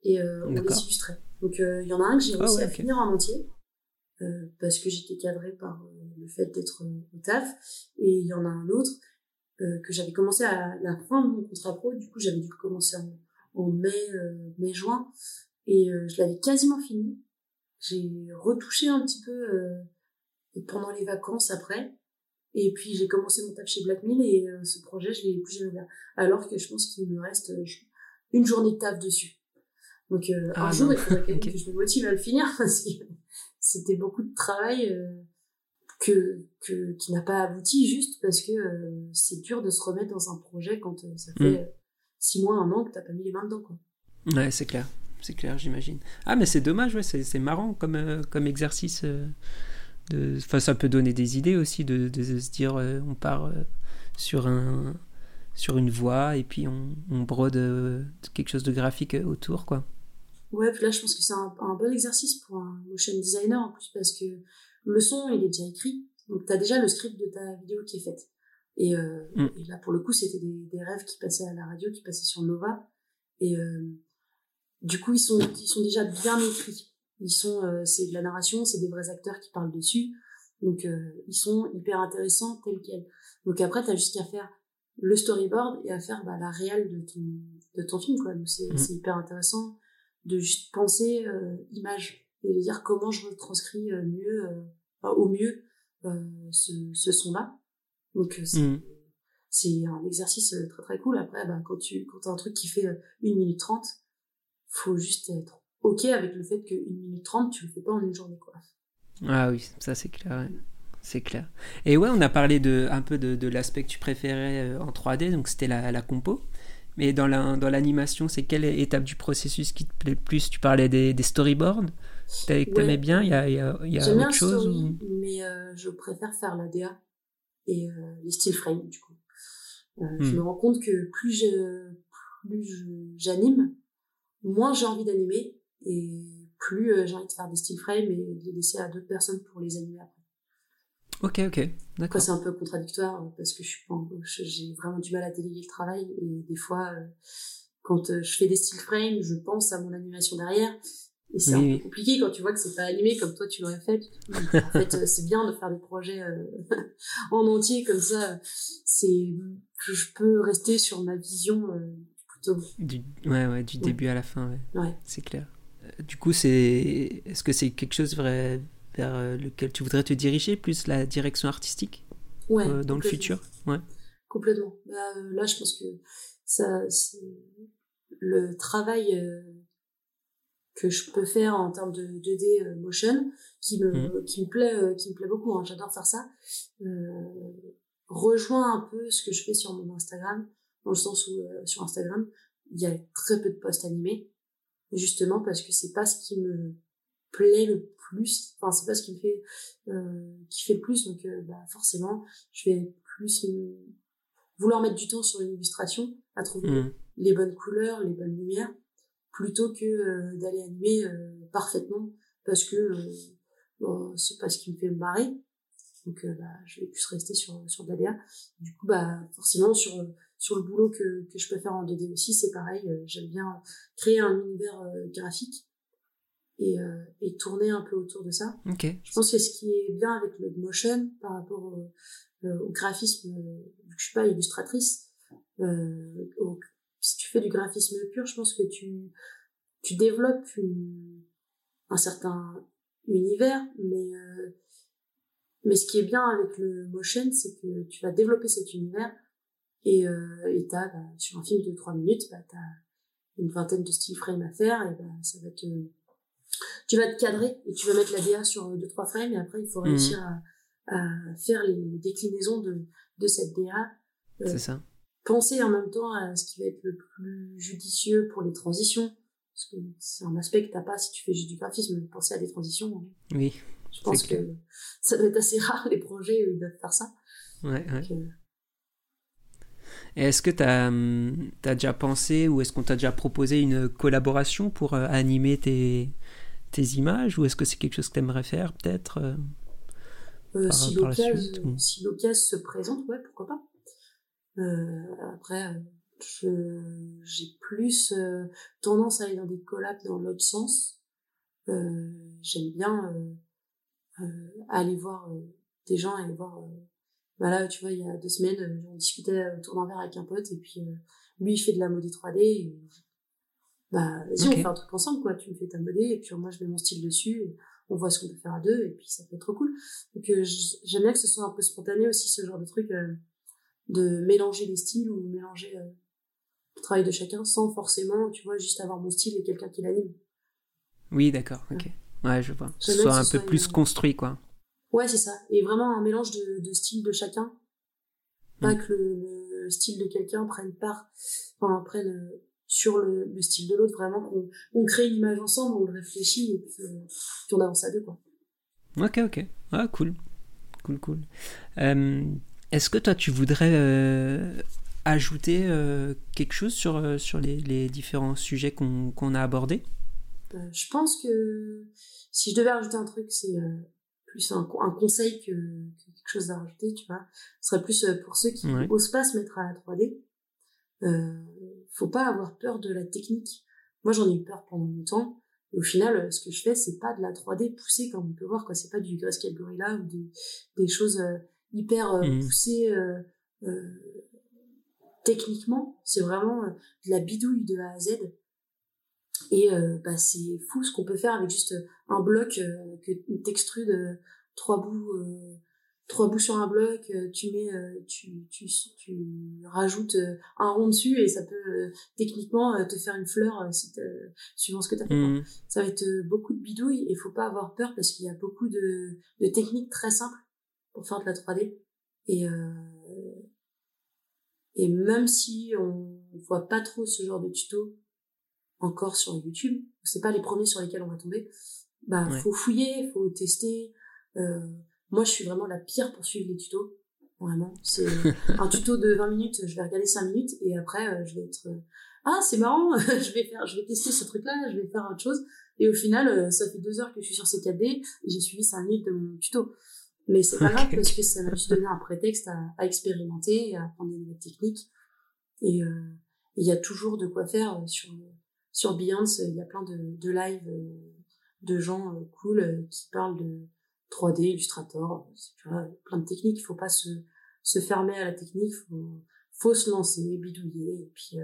[SPEAKER 2] et euh, on les illustrait. Donc, euh, il y en a un que j'ai
[SPEAKER 1] Ah
[SPEAKER 2] réussi
[SPEAKER 1] ouais,
[SPEAKER 2] à finir en entier. euh, parce que j'étais cadrée par euh, le fait d'être euh, au taf et il y en a un autre euh, que j'avais commencé à la fin de mon contrat pro. Du coup, j'avais dû commencer en, en mai, euh, mai-juin. Et euh, je l'avais quasiment fini. J'ai retouché un petit peu euh, pendant les vacances après. Et puis, j'ai commencé mon taf chez Blackmill et euh, ce projet, je l'ai plus jamais ouvert. Alors que je pense qu'il me reste euh, une journée de taf dessus. Donc, euh,
[SPEAKER 1] Ah
[SPEAKER 2] un jour, il faudrait que je me motive à le finir parce que c'était beaucoup de travail. Que, que qui n'a pas abouti juste parce que euh, c'est dur de se remettre dans un projet quand euh, ça fait
[SPEAKER 1] Mm.
[SPEAKER 2] euh, six mois, un an que t'as pas mis les mains dedans quoi.
[SPEAKER 1] Ouais, c'est clair. C'est clair, j'imagine. Ah, mais c'est dommage, ouais, c'est c'est marrant comme, euh, comme exercice. de... Enfin, ça peut donner des idées aussi de, de se dire on part sur, un, sur une voie et puis on, on brode quelque chose de graphique autour, quoi.
[SPEAKER 2] Ouais, puis là je pense que c'est un, un bon exercice pour un motion designer en plus parce que le son il est déjà écrit, donc t'as déjà le script de ta vidéo qui est faite. Et, euh,
[SPEAKER 1] Mm.
[SPEAKER 2] et là pour le coup c'était des, des rêves qui passaient à la radio, qui passaient sur Nova et euh, du coup ils sont ils sont déjà bien écrits. Ils sont euh, c'est de la narration, c'est des vrais acteurs qui parlent dessus, donc ils sont hyper intéressants tels quels. Donc après t'as juste qu'à faire le storyboard et à faire bah, la réelle de ton de ton film quoi. Donc c'est
[SPEAKER 1] Mm.
[SPEAKER 2] c'est hyper intéressant de juste penser image et de dire comment je retranscris euh, mieux euh, enfin, au mieux euh, ce, ce son là donc euh, c'est c'est un exercice très très cool après bah, quand tu quand t'as un truc qui fait euh, 1 minute 30 faut juste être ok avec le fait que 1 minute 30 tu le fais pas en une journée quoi
[SPEAKER 1] Ah oui, ça c'est clair. ouais. C'est clair. Et ouais, on a parlé de, un peu de, de l'aspect que tu préférais en 3D, donc c'était la, la compo. Mais dans la dans l'animation, c'est quelle étape du processus qui te plaît le plus? Tu parlais des, des storyboards t'aimais
[SPEAKER 2] Ouais.
[SPEAKER 1] bien Il y a, y a, y a
[SPEAKER 2] j'aime bien
[SPEAKER 1] autre chose
[SPEAKER 2] story
[SPEAKER 1] ou-
[SPEAKER 2] mais euh, je préfère faire la DA et euh, les still frames du coup Euh, je
[SPEAKER 1] Hmm.
[SPEAKER 2] me rends compte que plus je plus j'anime moins j'ai envie d'animer et plus j'ai envie de faire des still frames et de les laisser à d'autres personnes pour les animer après.
[SPEAKER 1] Ok, ok, d'accord.
[SPEAKER 2] c'est un peu contradictoire parce que je suis pas, j'ai vraiment du mal à déléguer le travail et des fois, quand je fais des still frames, je pense à mon animation derrière et c'est
[SPEAKER 1] Oui,
[SPEAKER 2] un peu compliqué quand tu vois que c'est pas animé comme toi tu l'aurais fait. En fait, euh, c'est bien de faire des projets euh, en entier comme ça. C'est, je je peux rester sur ma vision euh, plutôt.
[SPEAKER 1] Du, ouais, ouais, du début à la fin, ouais,
[SPEAKER 2] Ouais.
[SPEAKER 1] c'est clair. Euh, Du coup, c'est est-ce que c'est quelque chose vrai- vers lequel tu voudrais te diriger, plus la direction artistique?
[SPEAKER 2] Ouais.
[SPEAKER 1] euh, dans le futur? Ouais.
[SPEAKER 2] Complètement. Là, euh, là, je pense que ça, le travail que je peux faire en termes de 2D euh, motion, qui me, qui me plaît, euh, qui me plaît beaucoup. hein, J'adore faire ça. Euh, rejoint un peu ce que je fais sur mon Instagram, dans le sens où euh, sur Instagram, il y a très peu de posts animés, justement parce que c'est pas ce qui me plaît le plus. Enfin, c'est pas ce qui me fait euh, qui fait le plus. Donc, bah, forcément, je vais plus vouloir mettre du temps sur une illustration, à trouver
[SPEAKER 1] Mm.
[SPEAKER 2] les bonnes couleurs, les bonnes lumières, plutôt que euh, d'aller animer euh, parfaitement, parce que euh, bon, c'est pas ce qui me fait marrer. Donc bah, je vais plus rester sur sur de la DA. Du coup bah forcément sur sur le boulot que que je peux faire en 2D aussi, c'est pareil. J'aime bien créer un univers graphique et euh, et tourner un peu autour de ça.
[SPEAKER 1] Ok.
[SPEAKER 2] Je pense que ce qui est bien avec le motion par rapport au, euh, au graphisme, vu que je suis pas illustratrice, euh, au- fais du graphisme pur, je pense que tu, tu développes une- un certain univers, mais, euh, mais ce qui est bien avec le motion, c'est que tu vas développer cet univers et, euh, et t'as, bah, sur un film de 3 minutes, bah, t'as une vingtaine de style frames à faire, et ben, ça va te, tu vas te cadrer et tu vas mettre la DA sur deux, trois frames et après, il faut mhm. réussir à, à, faire les déclinaisons de, de cette DA.
[SPEAKER 1] Euh, c'est ça.
[SPEAKER 2] Penser en même temps à ce qui va être le plus judicieux pour les transitions. Parce que c'est un aspect que t'as pas si tu fais juste du graphisme, penser à des transitions.
[SPEAKER 1] Hein. Oui.
[SPEAKER 2] Je pense que ça doit être assez rare les projets ils doivent faire ça.
[SPEAKER 1] Ouais, ouais. Euh, est-ce que tu as, hum, as, déjà pensé ou est-ce qu'on t'a déjà proposé une collaboration pour euh, animer tes, tes images ou est-ce que c'est quelque chose que tu aimerais faire peut-être euh,
[SPEAKER 2] euh, Si l'occasion se présente, ouais, pourquoi pas. Après, j'ai plus tendance à aller dans des collabs dans l'autre sens. J'aime bien aller voir des gens, aller voir bah tu vois, il y a deux semaines, euh, on discutait autour d'un verre avec un pote, et puis euh, lui, il fait de la modée 3D, et bah, vas-y, on fait un truc ensemble, quoi. Tu me fais ta modée, et puis moi, je mets mon style dessus, on voit ce qu'on peut faire à deux, et puis ça peut être trop cool. Donc, euh, j'aime bien que ce soit un peu spontané aussi, ce genre de truc, de mélanger les styles, ou mélanger le travail de chacun, sans forcément, tu vois, juste avoir mon style et quelqu'un qui l'anime.
[SPEAKER 1] Oui, d'accord, ok. Ouais, je vois. Que ce soit un peu plus construit, quoi.
[SPEAKER 2] Ouais, c'est ça. Et vraiment un mélange de, de styles de chacun. Pas mm. que le, style de quelqu'un prenne part, enfin, prenne euh, sur le, le style de l'autre, vraiment qu'on on crée une image ensemble, on le réfléchit et puis, euh, on avance à deux, quoi.
[SPEAKER 1] Ok, ok. Ah, cool. Cool, cool. Euh, est-ce que toi, tu voudrais ajouter quelque chose sur, sur les, les différents sujets qu'on a abordés?
[SPEAKER 2] Je pense que si je devais ajouter un truc, c'est plus un, conseil que, quelque chose à rajouter, tu vois. Ce serait plus euh, pour ceux qui n'osent pas se mettre à la 3D. Euh, faut pas avoir peur de la technique. Moi, j'en ai eu peur pendant longtemps. Et au final, euh, ce que je fais, c'est pas de la 3D poussée, comme on peut voir, quoi. C'est pas du Grayscale Gorilla ou des, des choses euh, hyper mmh. poussées techniquement. C'est vraiment de la bidouille de A à Z. Et euh, bah, c'est fou ce qu'on peut faire avec juste un bloc euh, que t'extrudes euh, trois bouts trois bouts sur un bloc, tu mets, tu, tu, tu rajoutes un rond dessus et ça peut techniquement te faire une fleur si suivant ce que tu as fait. Mmh. Ça va être beaucoup de bidouilles et faut pas avoir peur parce qu'il y a beaucoup de, de techniques très simples pour faire de la 3D. Et, et même si on voit pas trop ce genre de tuto, encore sur YouTube, c'est pas les premiers sur lesquels on va tomber, bah faut fouiller, faut tester. Euh, moi, je suis vraiment la pire pour suivre les tutos. Vraiment, c'est un tuto de 20 minutes, je vais regarder 5 minutes et après euh, je vais être euh, ah c'est marrant, je vais faire, je vais tester ce truc-là, je vais faire autre chose et au final euh, ça fait deux heures que je suis sur CKD et j'ai suivi 5 minutes de mon tuto. Mais c'est pas grave parce que ça m'a juste donné un prétexte à, à expérimenter, à apprendre des nouvelles techniques et il y a toujours de quoi faire sur sur Beyoncé, il y a plein de, de lives euh, de gens euh, cool euh, qui parlent de 3D, Illustrator, tu vois, plein de techniques. Il faut pas se, se fermer à la technique, faut, faut se lancer, bidouiller, et puis,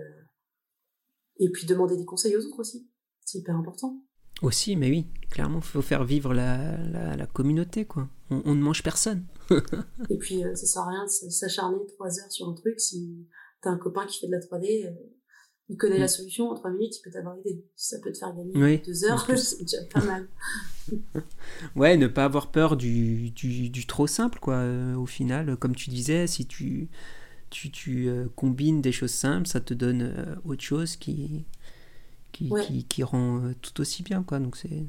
[SPEAKER 2] et puis demander des conseils aux autres aussi. C'est hyper important.
[SPEAKER 1] Aussi, mais oui, clairement, il faut faire vivre la, la, la communauté, quoi. On, on, ne mange personne.
[SPEAKER 2] et puis, ça sert à rien de s'acharner trois heures sur un truc si t'as un copain qui fait de la 3D il connaît la mm. solution, en trois minutes, il peut t'avoir aidé. Si ça peut te faire gagner deux heures, c'est déjà pas mal.
[SPEAKER 1] ouais, ne pas avoir peur du, du, du trop simple, quoi. Euh, au final, comme tu disais, si tu, tu, tu euh, combines des choses simples, ça te donne euh, autre chose qui, qui, qui, qui, rend tout aussi bien, quoi. Donc c'est,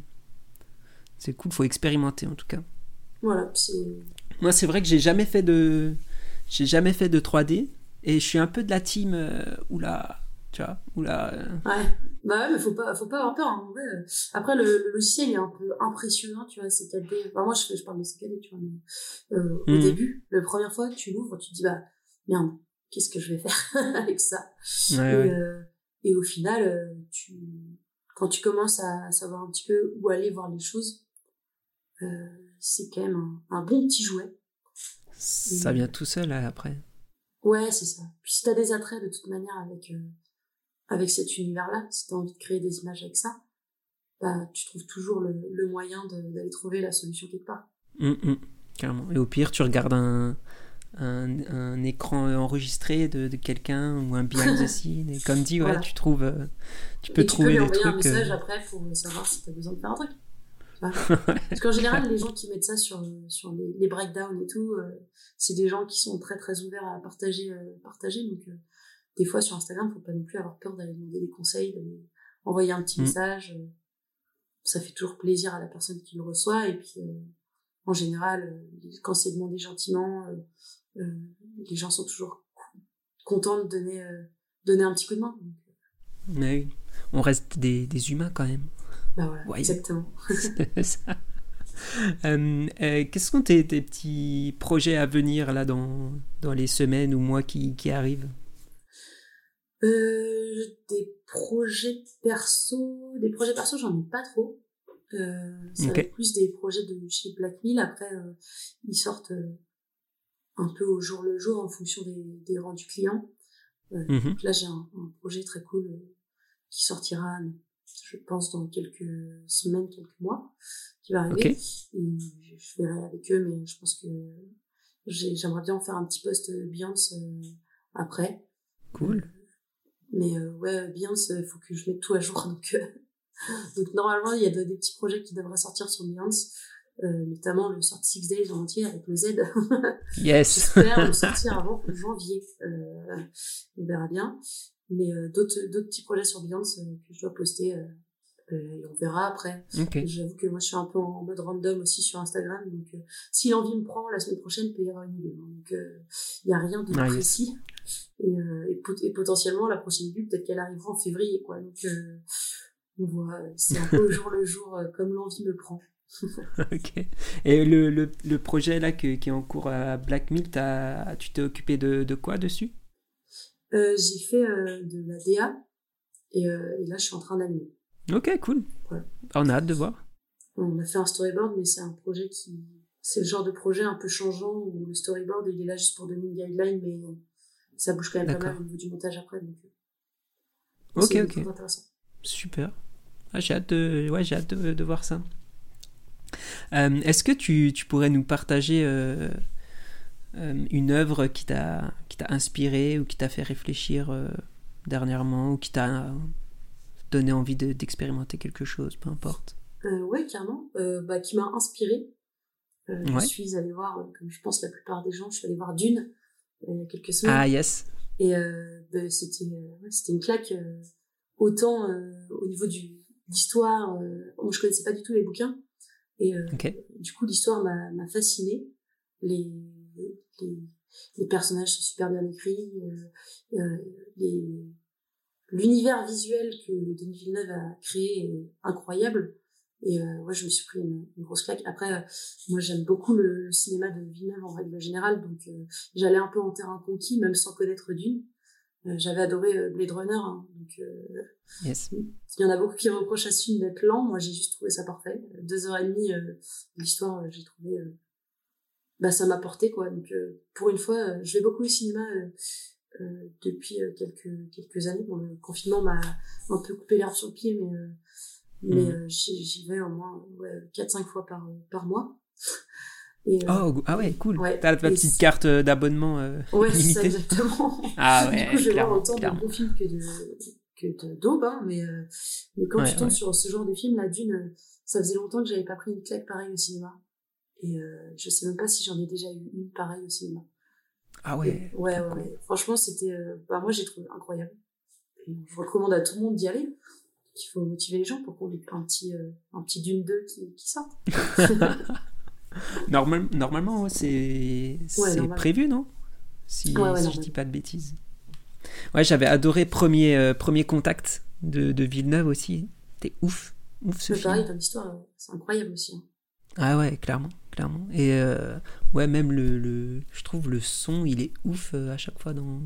[SPEAKER 1] c'est cool, faut expérimenter en tout cas.
[SPEAKER 2] Voilà.
[SPEAKER 1] Moi, c'est vrai que j'ai jamais fait de, j'ai jamais fait de 3D et je suis un peu de la team, oula tu vois oula
[SPEAKER 2] euh. ouais bah ouais mais faut pas faut pas avoir peur hein, en vrai après le, logiciel est un peu impressionnant tu vois c'est 4D bah, moi je, je parle de CKD tu vois mais euh, au mhm. début la première fois que tu l'ouvres tu te dis bah merde qu'est-ce que je vais faire avec ça? Ouais, et, euh, et, au final euh, tu quand tu commences à savoir un petit peu où aller voir les choses euh, c'est quand même un, un, bon petit jouet
[SPEAKER 1] ça vient tout seul après
[SPEAKER 2] ouais c'est ça puis si t'as des attraits de toute manière avec avec cet univers-là, si tu as envie de créer des images avec ça, bah, tu trouves toujours le, le moyen d'aller trouver la solution quelque part.
[SPEAKER 1] Mmh, mmh, carrément. Et au pire, tu regardes un, un, écran enregistré de, quelqu'un ou un behind the scene. Et comme dit, ouais, tu trouves, euh, tu peux trouver
[SPEAKER 2] tu
[SPEAKER 1] peux des trucs. un
[SPEAKER 2] message après pour savoir si tu as besoin de faire un truc. Parce qu'en général, les gens qui mettent ça sur, sur les, breakdowns et tout, c'est des gens qui sont très très ouverts à partager. partager donc, des fois sur Instagram, faut pas non plus avoir peur d'aller demander des conseils, d'aller envoyer un petit mm. message. Ça fait toujours plaisir à la personne qui le reçoit. Et puis, en général, quand c'est demandé gentiment, euh, les gens sont toujours contents de donner, euh, donner un petit coup de main.
[SPEAKER 1] Mais on reste des, des, humains quand même.
[SPEAKER 2] Bah voilà, exactement.
[SPEAKER 1] Euh, quels sont tes, tes, petits projets à venir là dans, dans les semaines ou mois qui, qui arrivent?
[SPEAKER 2] Des projets perso, des projets perso, j'en ai pas trop. Euh, ça plus des projets de chez Black Après, ils sortent un peu au jour le jour en fonction des, des rendus clients. Euh, mhm. là, j'ai un, projet très cool euh, qui sortira, je pense, dans quelques semaines, quelques mois, qui va arriver. Et je verrai avec eux, mais je pense que j'aimerais bien en faire un petit post Beyoncé euh, après.
[SPEAKER 1] Cool.
[SPEAKER 2] mais ouais, Beyoncé, il faut que je mette tout à jour. Donc, donc normalement, il y a des petits projets qui devraient sortir sur Beyoncé. Euh, notamment le sort Six Days en entier avec le Z.
[SPEAKER 1] yes.
[SPEAKER 2] J'espère le sortir avant janvier. Euh, on verra bien. Mais euh, d'autres d'autres petits projets sur Beyoncé euh, que je dois poster. Euh, et on verra après. J'avoue que moi je suis un peu en mode random aussi sur Instagram. Donc si l'envie me prend, la semaine prochaine il peut y avoir une idée. Donc il n'y a rien de ah, précis. Et, et, potentiellement la prochaine vue peut-être qu'elle arrivera en février. quoi. Donc on voit, c'est un peu au jour le jour comme l'envie me prend.
[SPEAKER 1] ok. Et le, le, le, projet là qui est en cours à Black Mill, tu t'es occupé de, de, quoi dessus?
[SPEAKER 2] Euh, J'ai fait euh, de la DA et, euh, et, là je suis en train d'animer.
[SPEAKER 1] Ok, cool. On a hâte de voir.
[SPEAKER 2] On a fait un storyboard, mais c'est un projet qui. C'est le genre de projet un peu changeant où le storyboard il est là juste pour donner une guideline, mais ça bouge quand même pas mal au niveau du montage après. Donc,
[SPEAKER 1] ok, ok. Intéressant. Super. Ah, j'ai hâte, de... ouais, hâte de, de voir ça. Est-ce que tu, tu, pourrais nous partager une œuvre qui t'a inspiré ou qui t'a fait réfléchir dernièrement ou qui t'a donné envie d'expérimenter quelque chose, peu importe?
[SPEAKER 2] Oui, carrément. Bah, qui m'a inspiré. Je suis allée voir, comme je pense la plupart des gens, je suis allée voir Dune il y a quelques semaines.
[SPEAKER 1] Ah, yes.
[SPEAKER 2] Et bah, c'était c'était une claque autant au niveau du l'histoire. moi, je connaissais pas du tout les bouquins. Et euh, du coup, l'histoire m'a fascinée. Les, les, les, personnages sont super bien écrits. Euh, euh L'univers visuel que Denis Villeneuve a créé est incroyable. Et euh, ouais, je me suis pris une, grosse claque. Après, euh, moi, j'aime beaucoup le, cinéma de Villeneuve en règle générale, donc euh, j'allais un peu en terrain conquis, même sans connaître Dune. J'avais adoré Blade Runner, hein, donc
[SPEAKER 1] yes.
[SPEAKER 2] il y en a beaucoup qui reprochent à ce film d'être lent. Moi, j'ai juste trouvé ça parfait. Deux heures et demie l'histoire, j'ai trouvé, bah ça m'a porté quoi. Donc pour une fois, je vais beaucoup au cinéma depuis quelques quelques années. Bon, le confinement m'a un peu coupé l'herbe sur le pied, mais mais mm. j'y vais au moins ouais, 4-5 fois par par mois.
[SPEAKER 1] Euh, oh, ah ouais, cool. T'as ta petite carte euh, d'abonnement euh,
[SPEAKER 2] ouais, limitée. exactement.
[SPEAKER 1] Ah ouais.
[SPEAKER 2] du coup, je vais voir autant de bons films que de que d'aube, hein, mais mais quand tu tombes sur ce genre de film, la Dune, ça faisait longtemps que j'avais pas pris une claque pareille au cinéma. Et je sais même pas si j'en ai déjà eu une pareille au cinéma.
[SPEAKER 1] Ah ouais.
[SPEAKER 2] ouais, ouais, Franchement, c'était, bah moi j'ai trouvé incroyable. Et je recommande à tout le monde d'y aller. Il faut motiver les gens pour qu'on ait un petit un petit Dune 2 qui qui sorte.
[SPEAKER 1] Normal, normalement, c'est prévu, non? Si, je dis pas de bêtises. Ouais, j'avais adoré premier, euh, premier contact de, de Villeneuve aussi. C'était ouf. Ouf ce film.
[SPEAKER 2] pareil, ton histoire, c'est incroyable aussi. Hein.
[SPEAKER 1] Ah ouais, clairement, clairement. Et euh, ouais, même le, le, je trouve le son, il est ouf euh, à chaque fois dans,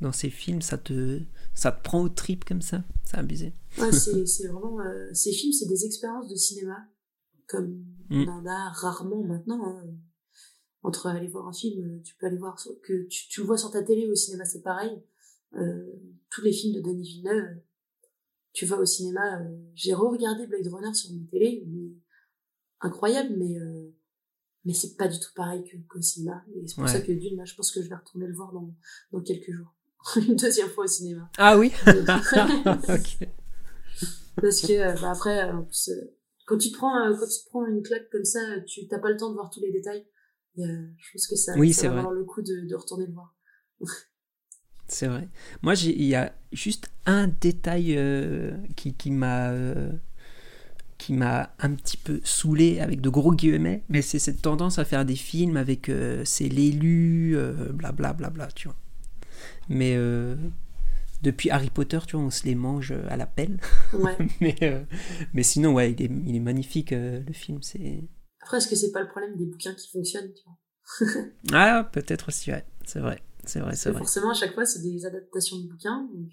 [SPEAKER 1] dans ces films. Ça te, ça te prend au trip comme ça. C'est abusé.
[SPEAKER 2] Ouais, c'est vraiment. ces films, c'est des expériences de cinéma comme mm. on en a rarement maintenant. Hein. Entre aller voir un film, tu peux aller voir que tu, tu le vois sur ta télé ou au cinéma, c'est pareil. Euh, tous les films de Denis Villeneuve, tu vas au cinéma. Euh, j'ai re-regardé Blade Runner sur ma télé, incroyable, mais euh, mais c'est pas du tout pareil que qu'au cinéma. Et c'est pour ça que Dune, là, je pense que je vais retourner le voir dans, dans quelques jours. Une deuxième fois au cinéma.
[SPEAKER 1] Ah oui Ok.
[SPEAKER 2] Parce que, euh, bah, après, euh, quand tu te prends, euh, quand tu te prends une claque comme ça, tu t'as pas le temps de voir tous les détails. Et, je pense que ça,
[SPEAKER 1] oui,
[SPEAKER 2] ça
[SPEAKER 1] va
[SPEAKER 2] avoir le coup de, de retourner le voir.
[SPEAKER 1] c'est vrai. Moi, il y a juste un détail qui, qui m'a qui m'a un petit peu saoulé avec de gros guillemets, mais c'est cette tendance à faire des films avec euh, c'est l'élu, blablabla, bla, bla, tu vois. Mais euh, depuis Harry Potter, tu vois, on se les mange à la pelle.
[SPEAKER 2] Ouais.
[SPEAKER 1] mais, euh, mais sinon, ouais, il est, il est magnifique le film. C'est...
[SPEAKER 2] Après, est-ce que c'est pas le problème des bouquins qui fonctionnent, tu vois?
[SPEAKER 1] Ah, peut-être aussi, ouais, c'est vrai. C'est vrai, c'est vrai.
[SPEAKER 2] Forcément, à chaque fois, c'est des adaptations de bouquins. Donc,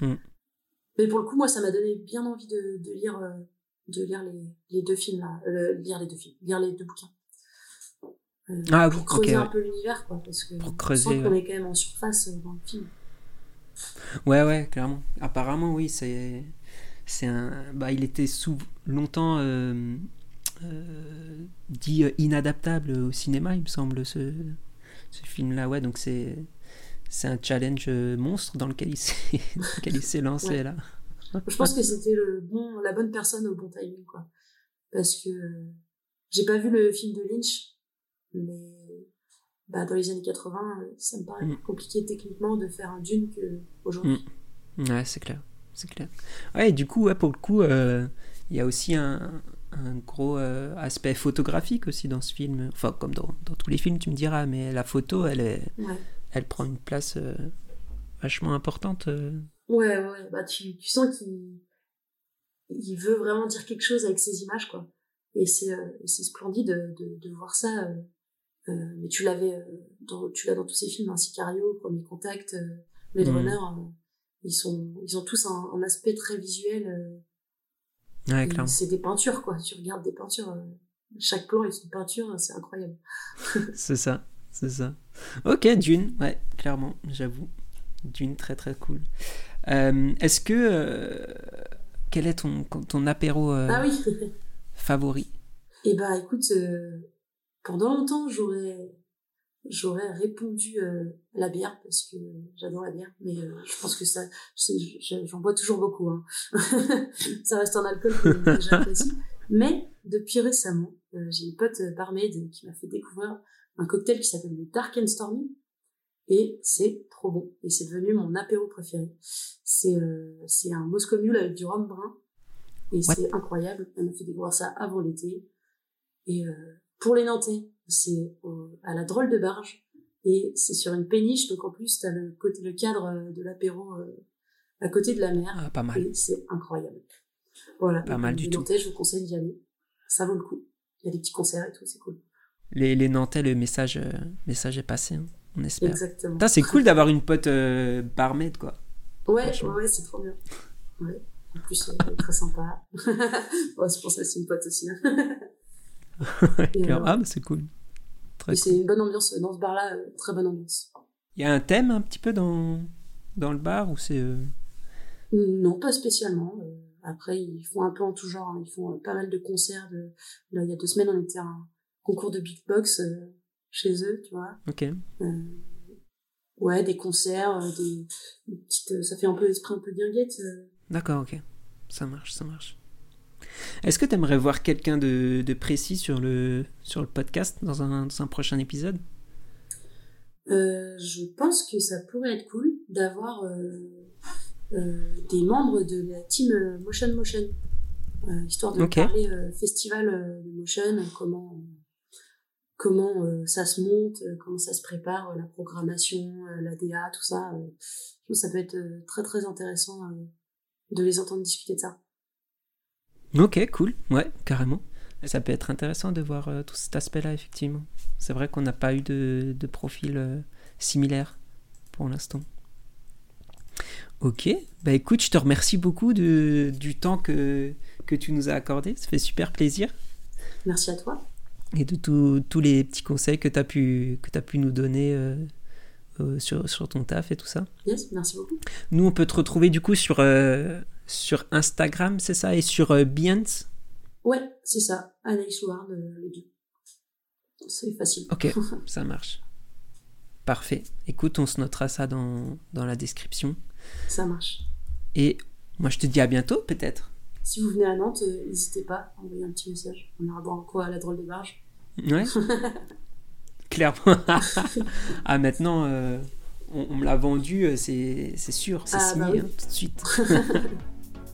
[SPEAKER 1] mm.
[SPEAKER 2] Mais pour le coup, moi, ça m'a donné bien envie de, de lire, euh, de lire les, les, deux films là, euh, lire les deux films, lire les deux bouquins. Euh,
[SPEAKER 1] ah,
[SPEAKER 2] pour creuser un peu l'univers, quoi, parce que
[SPEAKER 1] pour creuser,
[SPEAKER 2] on qu'on est quand même en surface dans le film.
[SPEAKER 1] Ouais, ouais, clairement. Apparemment, oui, c'est, c'est un, bah, il était sous longtemps dit inadaptable au cinéma, il me semble, ce, ce film-là. Ouais, donc c'est c'est un challenge euh, monstre dans lequel il s'est lancé là.
[SPEAKER 2] Je pense que c'était le bon, la bonne personne au bon timing quoi. Parce que j'ai pas vu le film de Lynch, mais bah, dans les années 80, ça me paraît mm. plus compliqué techniquement de faire un Dune qu'aujourd'hui.
[SPEAKER 1] Mm. Ouais, c'est clair, c'est clair. Ouais, et du coup, ouais, pour le coup, euh, il y a aussi un, un gros euh, aspect photographique aussi dans ce film. Enfin, comme dans, dans, tous les films, tu me diras, mais la photo, elle est,
[SPEAKER 2] ouais
[SPEAKER 1] elle prend une place euh, vachement importante. Euh.
[SPEAKER 2] Ouais, ouais, bah tu, tu sens qu'il il veut vraiment dire quelque chose avec ses images, quoi. Et c'est euh, splendide de, de, voir ça. mais tu l'avais, dans, tu l'as dans tous ces films, hein, Sicario, Premier Contact, Blade mmh. Runner. ils sont, ils ont tous un, aspect très visuel.
[SPEAKER 1] ouais, clairement.
[SPEAKER 2] C'est des peintures, quoi. Tu regardes des peintures. chaque plan est une peinture, c'est incroyable.
[SPEAKER 1] c'est ça c'est ça. Ok, Dune, ouais, clairement, j'avoue. Dune, très très cool. Euh, est-ce que. Euh, quel est ton, ton apéro euh,
[SPEAKER 2] ah oui.
[SPEAKER 1] favori?
[SPEAKER 2] Eh ben, écoute, pendant longtemps, j'aurais j'aurais répondu la bière parce que j'adore la bière mais je pense que ça j'en bois toujours beaucoup hein. ça reste un alcool que j'apprécie mais depuis récemment j'ai une pote barmaid qui m'a fait découvrir un cocktail qui s'appelle le Dark and Stormy et c'est trop bon et c'est devenu mon apéro préféré. C'est euh, c'est un Moscow Mule avec du rhum brun et c'est incroyable. Elle m'a fait découvrir ça avant l'été et euh, pour les Nantais c'est à la drôle de barge et c'est sur une péniche donc en plus t'as le côté le cadre euh, de l'apéro à côté de la mer.
[SPEAKER 1] Ah, pas mal.
[SPEAKER 2] Et c'est incroyable. Voilà.
[SPEAKER 1] Pas mal du tout.
[SPEAKER 2] Nantais, je vous conseille d'y aller. Ça vaut le coup. Il y a des petits concerts et tout, c'est cool
[SPEAKER 1] les, les Nantais, le message, euh, message est passé, hein, on espère.
[SPEAKER 2] Exactement.
[SPEAKER 1] C'est cool d'avoir une pote euh, barmaid, quoi.
[SPEAKER 2] Ouais, ouais, c'est trop bien. Ouais. En plus, elle est très sympa. ouais, c'est pour ça que c'est une pote aussi. Hein.
[SPEAKER 1] euh, ah, bah c'est cool.
[SPEAKER 2] C'est une bonne ambiance dans ce bar-là, euh, très bonne ambiance.
[SPEAKER 1] Il y a un thème un petit peu dans, dans le bar ou c'est.
[SPEAKER 2] Non, pas spécialement. Après, ils font un peu en tout genre. Hein. Ils font pas mal de concerts. De... Là, il y a deux semaines, on était à concours de beatbox euh, chez eux, tu vois.
[SPEAKER 1] Ok.
[SPEAKER 2] Euh, ouais, des concerts, euh, des, petites, ça fait un peu esprit un peu guinguette.
[SPEAKER 1] D'accord, ok. Ça marche, ça marche. Est-ce que tu aimerais voir quelqu'un de, de, précis sur le, sur le podcast dans un, dans un prochain épisode?
[SPEAKER 2] Je pense que ça pourrait être cool d'avoir des membres de la team Motion Motion, histoire de parler festival de motion, comment comment euh, ça se monte, euh, comment ça se prépare, euh, la programmation, la DA, tout ça. je pense que ça peut être très très intéressant de les entendre discuter de ça.
[SPEAKER 1] Ok, cool, ouais, carrément. Ça peut être intéressant de voir tout cet aspect-là, effectivement. C'est vrai qu'on n'a pas eu de, de profil similaire pour l'instant. Ok, bah écoute, je te remercie beaucoup de, du temps que, que tu nous as accordé. Ça fait super plaisir.
[SPEAKER 2] Merci à toi
[SPEAKER 1] et de tous les petits conseils que tu as, pu, que as pu nous donner euh, euh, sur, sur, ton taf et tout ça.
[SPEAKER 2] Yes, merci beaucoup.
[SPEAKER 1] Nous, on peut te retrouver du coup sur, euh, sur Instagram, c'est ça, et sur Behance
[SPEAKER 2] Ouais, c'est ça, Anaïs Ward, le c'est facile.
[SPEAKER 1] Ok, ça marche. Parfait. Écoute, on se notera ça dans, dans la description.
[SPEAKER 2] Ça marche.
[SPEAKER 1] Et moi, je te dis à bientôt, peut-être.
[SPEAKER 2] Si vous venez à Nantes, euh, n'hésitez pas à envoyer un petit message. On ira boire quoi à la drôle de barge.
[SPEAKER 1] Ouais. Clairement. ah, maintenant, euh, on, on me l'a vendu, euh, c'est c'est sûr, c'est
[SPEAKER 2] Ah,
[SPEAKER 1] signé
[SPEAKER 2] bah oui.
[SPEAKER 1] hein, tout de suite.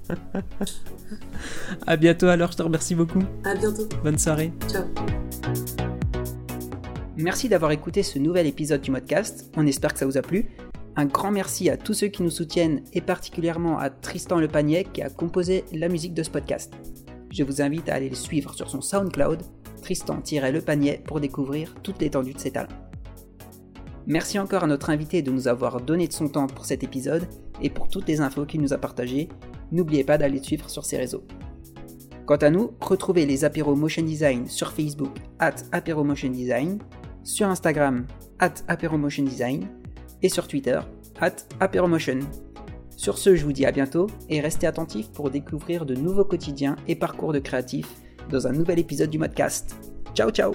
[SPEAKER 1] à bientôt alors, je te remercie beaucoup.
[SPEAKER 2] À bientôt.
[SPEAKER 1] Bonne soirée.
[SPEAKER 2] Ciao.
[SPEAKER 1] Merci d'avoir écouté ce nouvel épisode du podcast. On espère que ça vous a plu. Un grand merci à tous ceux qui nous soutiennent et particulièrement à Tristan Le Panier qui a composé la musique de ce podcast. Je vous invite à aller le suivre sur son SoundCloud, Tristan-Le Panier, pour découvrir toute l'étendue de ses talents. Merci encore à notre invité de nous avoir donné de son temps pour cet épisode et pour toutes les infos qu'il nous a partagées. N'oubliez pas d'aller le suivre sur ses réseaux. Quant à nous, retrouvez les apéros Motion Design sur Facebook, at apéro Motion Design, sur Instagram, at apéro Motion Design, et sur Twitter, at apéromotion. Sur ce, je vous dis à bientôt et restez attentifs pour découvrir de nouveaux quotidiens et parcours de créatifs dans un nouvel épisode du Modcast. Ciao ciao